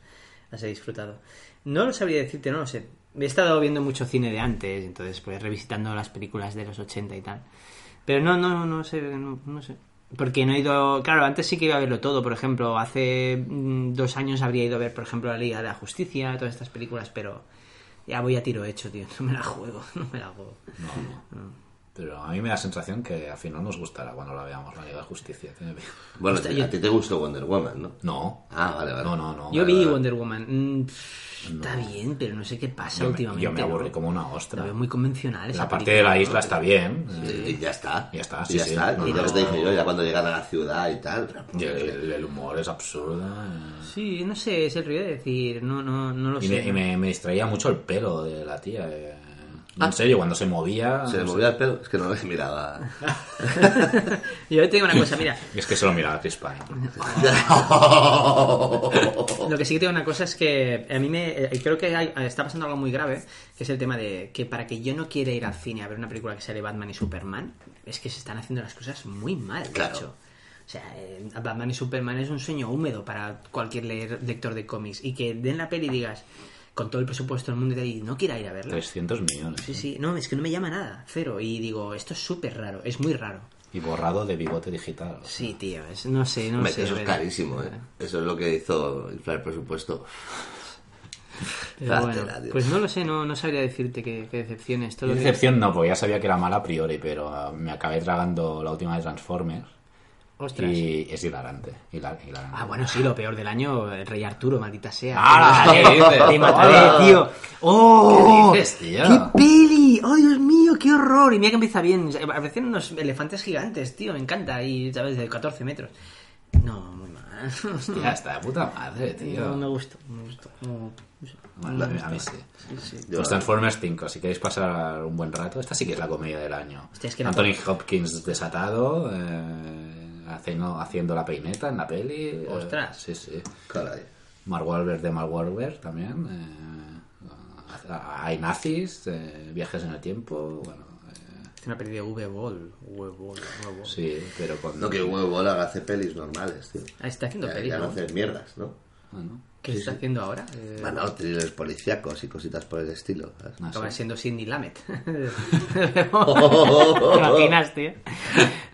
las he disfrutado. No lo sabría decirte, no lo sé. He estado viendo mucho cine de antes, entonces pues revisitando las películas de los 80 y tal. Pero no, no, no sé, no, no sé. Porque no he ido... Claro, antes sí que iba a verlo todo. Por ejemplo, hace mm, dos años habría ido a ver, por ejemplo, La Liga de la Justicia, todas estas películas, pero ya voy a tiro hecho, tío. No me la juego, no me la juego. No, no. Pero a mí me da la sensación que al final nos gustará cuando la veamos, la Liga de Justicia. Bueno, Hostia, a ti te gustó Wonder Woman, ¿no? No. Ah, vale, vale. No, no, no. Yo Vale, vi vale. Wonder Woman. Mm, pff, Está bien, pero no sé qué pasa Yo me, últimamente. yo me aburrí ¿no? como una La ostra. veo muy convencional esa La parte película, de la ¿no? isla está bien. Y, y ya está. Ya está, Y sí, ya sí. está. No, y ya no. os dije yo, ya cuando llegan a la ciudad y tal. Y el, el- el humor es absurdo. eh. Sí, no sé, es el río de decir, no, no, no lo Y, sé. me, y me- me distraía mucho el pelo de la tía. eh. En serio, cuando se movía... Se le no sé. movía el pelo, es que no le miraba. Yo te digo una cosa, mira. Es que solo miraba a Chris Pine. Lo que sí que tengo una cosa es que a mí me eh, creo que hay- está pasando algo muy grave, que es el tema de que para que yo no quiera ir al cine a ver una película que sea de Batman y Superman, es que se están haciendo las cosas muy mal, de Claro. hecho. O sea, eh, Batman y Superman es un sueño húmedo para cualquier leer- lector de cómics y que den la peli y digas con todo el presupuesto del mundo y no quiera ir a verla. 300 millones. Sí, sí, no, es que no me llama nada, cero. Y digo, esto es súper raro, es muy raro. Y borrado de bigote digital. Sí, tío, es- no sé, no Hombre, sé. eso es carísimo, ¿eh? Eso es lo que hizo inflar el presupuesto. pero bueno, pues no lo sé, no, no sabría decirte qué, qué decepción es. Todo lo que- decepción no, porque ya sabía que era mala a priori, pero ah, me acabé tragando la última de Transformers. Ostras. Y es hilarante. hilar- hilarante. Ah, bueno, sí, lo peor del año, el Rey Arturo, maldita sea. ¡Ah, Te mataré, te mataré, tío. ¡Oh! ¿Qué dices, tío? ¡Qué peli! ¡Oh, Dios mío, qué horror! Y mira que empieza bien. Aparecen unos elefantes gigantes, tío, me encanta. Y, ¿sabes? De 14 metros. No, muy mal. Hostia, está de puta madre, tío. No, me gustó, me gustó. No. Bueno, a mí, a mí sí. Sí, sí. Los Transformers 5, si queréis pasar un buen rato, esta sí que es la comedia del año. Hostia, es que Anthony Hopkins desatado, eh, haciendo, haciendo la peineta en la peli. eh, Ostras. sí, sí. Caray. Mark Wahlberg de Mark Wahlberg también. eh, hay nazis, eh, viajes en el tiempo, bueno, eh, Es una peli de V-Ball. V-Ball, V-Ball. sí, pero con... No que huevo bola hace pelis normales, tío. Ah, está haciendo Ya, pelis, ya no ¿no? hace mierdas, ¿no? Bueno, ¿Qué está haciendo ahora? Eh, Bueno, thrillers policíacos y cositas por el estilo. no Acaba sé. siendo Cindy Lamet. ¿Te imaginas, tío?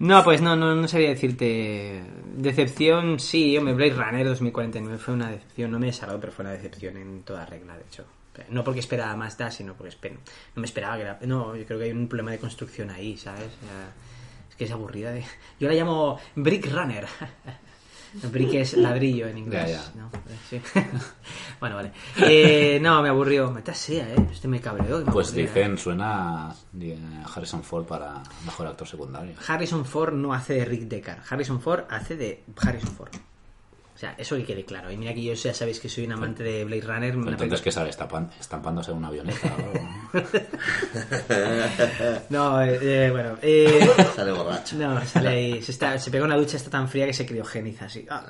No, pues no, no, no sabría decirte. Decepción, sí, hombre, Blade Runner 2049 fue una decepción. No me desagradó, pero fue una decepción en toda regla, de hecho. No porque esperaba más da, sino porque esper- no me esperaba que era. No, yo creo que hay un problema de construcción ahí, ¿sabes? O sea, es que es aburrida. De... Yo la llamo Brick Runner. Brick es ladrillo en inglés. Ya, ya. ¿no? Sí. bueno, vale. Eh, no, me aburrió. Meta sea, ¿eh? Este me cabreó. me Pues aburría. dicen, suena eh, Harrison Ford para mejor actor secundario. Harrison Ford no hace de Rick Deckard. Harrison Ford hace de Harrison Ford. O sea, eso que quede claro. Y mira que yo ya sabéis que soy un amante de Blade Runner. una Entonces, peli- ¿qué sale? Estampan- Estampándose en una avioneta o algo, ¿no? Eh, eh, bueno. Eh, Sale borracho. no, sale ahí. Se, está, se pega una ducha, está tan fría que se criogeniza así. Ah,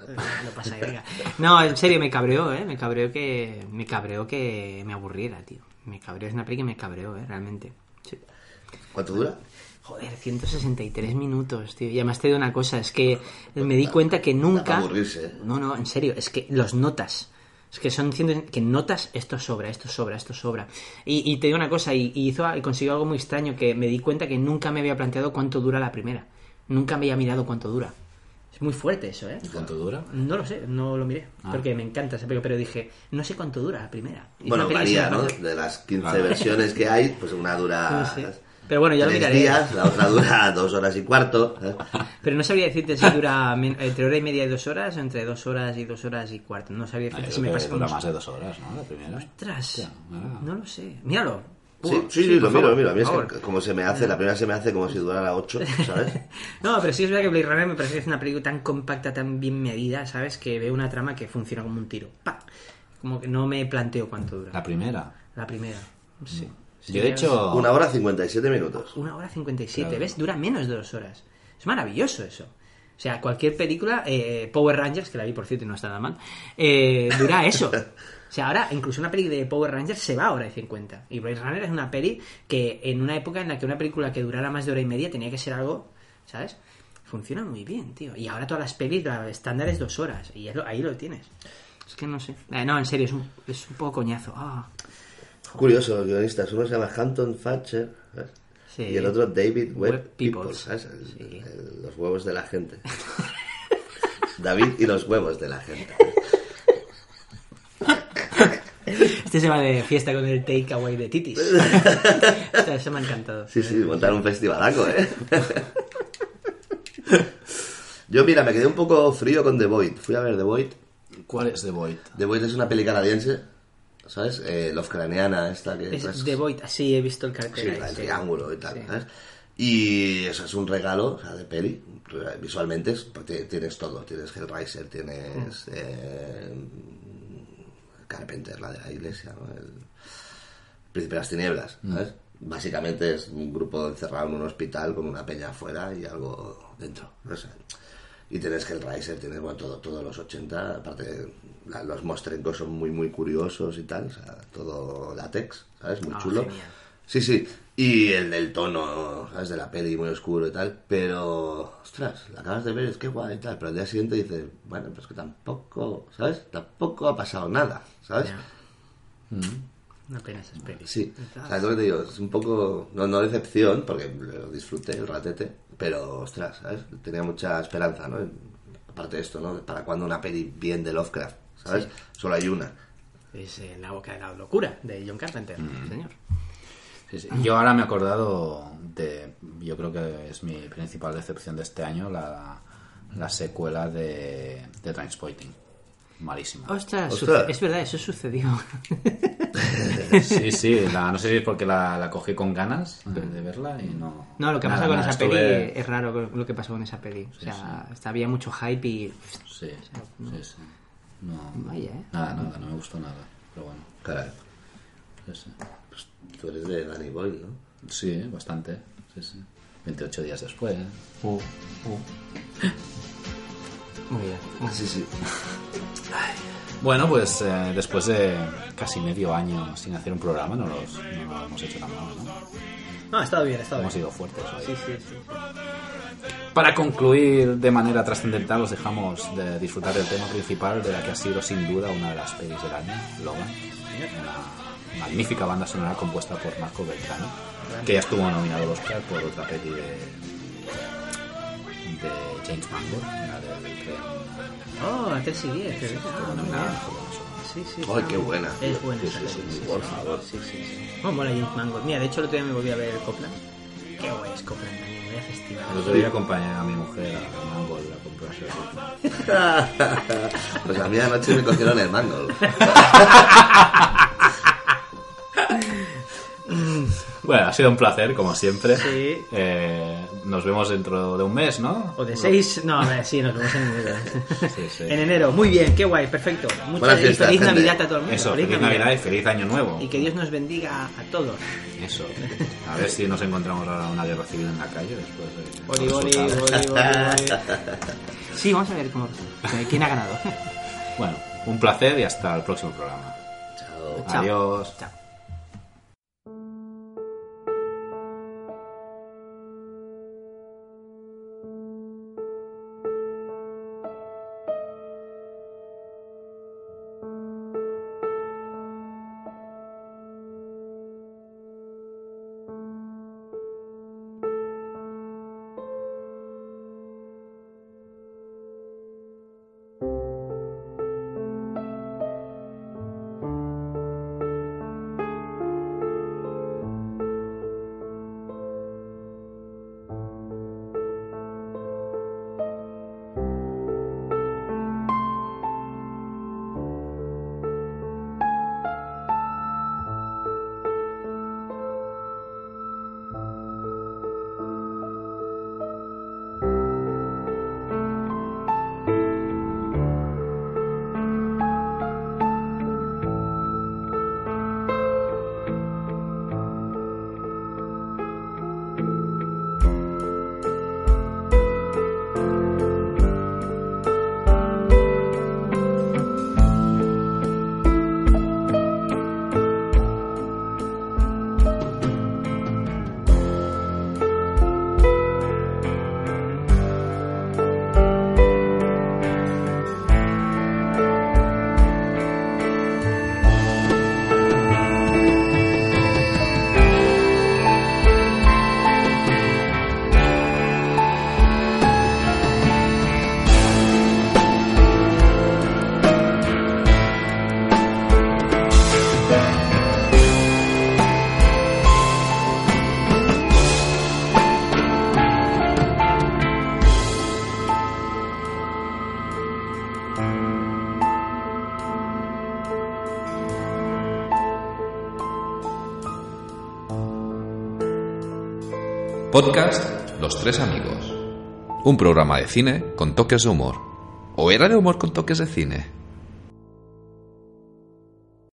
lo pasa ahí, venga. No, en serio, me cabreó, ¿eh? Me cabreó que. Me cabreó que me aburriera, tío. Me cabreó, es una peli que me cabreó, ¿eh? Realmente. Sí. ¿Cuánto dura? Joder, 163 minutos, tío. Y además te digo una cosa, es que me di cuenta que nunca... aburrirse, ¿eh? No, no, en serio, es que los notas. Es que son diciendo que notas esto sobra, esto sobra, esto sobra. Y, y te digo una cosa, y, y hizo, y consiguió algo muy extraño, que me di cuenta que nunca me había planteado cuánto dura la primera. Nunca me había mirado cuánto dura. Es muy fuerte eso, ¿eh? ¿Y cuánto dura? No lo sé, no lo miré. Ah. Porque me encanta esa película, pero dije, no sé cuánto dura la primera. Y Bueno, varía, ¿no? De las 15 Claro. versiones que hay, pues una dura. Pero bueno, ya lo tres miraré. días, la otra dura dos horas y cuarto. ¿eh? Pero no sabría decirte si dura entre hora y media y dos horas o entre dos horas y dos horas y cuarto. No sabría decirte si me pasa con dura más de dos horas, ¿no? La primera. Ostras, Hostia, ah. no lo sé. Míralo. Sí, Uh, sí, sí, lo miro, lo miro. A mí es que como se me hace, la primera se me hace como si durara 8, ¿sabes? No, pero sí es verdad que Blade Runner me parece que es una película tan compacta, tan bien medida, ¿sabes? Que veo una trama que funciona como un tiro. ¡Pa! Como que no me planteo cuánto dura. La primera. La primera. Sí. Sí, Yo, de hecho... Una hora 57 minutos. Una hora 57, Claro. ¿ves? Dura menos de dos horas. Es maravilloso eso. O sea, cualquier película, eh, Power Rangers, que la vi por cierto y no está nada mal, eh, dura eso. O sea, ahora incluso una peli de Power Rangers se va a hora de 50. Y Blade Runner es una peli que en una época en la que una película que durara más de hora y media tenía que ser algo, ¿sabes? Funciona muy bien, tío. Y ahora todas las pelis, la estándar es dos horas. Y ahí lo tienes. Es que no sé. Eh, no, en serio, es un, es un poco coñazo. Ah. Curioso, los guionistas. Uno se llama Hampton Thatcher y el otro David Webb, el- los huevos de la gente. David y los huevos de la gente. Este se va de fiesta con el takeaway de Titis. Ostras, Eso me ha encantado. Sí, sí, montar un festivalaco, ¿eh? Yo, mira, me quedé un poco frío con The Void. Fui a ver The Void. ¿Cuál es The Void? The Void es una peli canadiense, ¿sabes? Eh, esta que... Es The Void, sí, he visto el Sí, cartel. sí. triángulo y tal, Sí. ¿sabes? Y eso es un regalo o sea, de peli. Visualmente es- porque tienes todo. Tienes Hellraiser, tienes eh, Carpenter, la de la iglesia, ¿no? El Príncipe de las Tinieblas, ¿sabes? básicamente es un grupo encerrado en un hospital con una peña afuera y algo dentro. no sé. Y tienes Hellraiser, tienes bueno, todo, todos los 80, aparte la- los mostrencos son muy muy curiosos y tal, o sea, todo látex, ¿sabes? Muy Ah, chulo. genial. Sí, sí. Y el del tono, ¿sabes? De la peli muy oscuro y tal. Pero, ostras, la acabas de ver, es que guay y tal. Pero al día siguiente dices, bueno, pues que tampoco, ¿sabes? Tampoco ha pasado nada, ¿sabes? Una pena esas pelis. Sí. O sea, es lo que te digo, es un poco, no, no decepción, porque lo disfruté el ratete. Pero, ostras, ¿sabes? Tenía mucha esperanza, ¿no? Aparte de esto, ¿no? Para cuando una peli bien de Lovecraft, ¿sabes? Sí. Solo hay una. Es eh, La boca de la locura, de John Carpenter, Mm. señor. Sí, sí. Yo ahora me he acordado de. Yo creo que es mi principal decepción de este año, la, la secuela de, de Transporting. Malísima. Ostras, Ostras. es verdad, eso sucedió. Sí, sí, la- no sé si es porque la, la cogí con ganas de, de verla y no. No, lo que Nada, pasa con nada, esa estuve- peli es raro lo que pasó con esa peli. O sea, hasta había mucho hype y. Sí, sí, sí. No, Vaya, ¿eh? Nada, nada, no me gustó nada. Pero bueno. Caray. Sí, sí. Pues tú eres de Danny Boyle, ¿no? Sí, bastante. Sí, sí. 28 días después. Uh, Muy bien. Sí, sí. Bueno, pues eh, después de casi medio año sin hacer un programa, no, los, no lo hemos hecho tan mal, ¿no? No, ha estado bien, ha estado Hemos bien. sido fuertes hoy. Sí, sí, sí. Para concluir de manera trascendental, os dejamos de disfrutar del tema principal de la que ha sido sin duda una de las pelis del año, Logan. Una magnífica banda sonora compuesta por Marco Beltrano, que ya estuvo nominado al Oscar por otra peli de, de James Mangold, la del tren. Oh, a 3 y 10, es sonora. Sí, sí. Ay, sí. qué buena. Es buena Sí, sí, sí, sí, por sí. favor. Sí, sí, sí. Oh, mola James Mangold. Mira, de hecho el otro día me volví a ver Copland. Qué guay es Copland también, voy a festival. El otro día acompañé a mi mujer a Mangold a comprarse pues a mí anoche me cogieron el mango. Bueno, ha sido un placer, como siempre. Sí. Eh, nos vemos dentro de un mes, ¿no? O de 6, no, a ver, sí, nos vemos en enero. Sí, sí. En enero, muy bien, qué guay, perfecto. Muchas fiestas, feliz gente. Navidad a todo el mundo. Eso, feliz Navidad y feliz Año Nuevo. Y que Dios nos bendiga a todos. Eso. A ver si nos encontramos ahora una guerra civil en la calle después de... Boli, boli, boli, boli, boli. Sí, vamos a ver cómo, quién ha ganado. Bueno, un placer y hasta el próximo programa. Chao. Chao. Adiós. Chao. Podcast Los Tres Amigos. Un programa de cine con toques de humor. ¿O era de humor con toques de cine?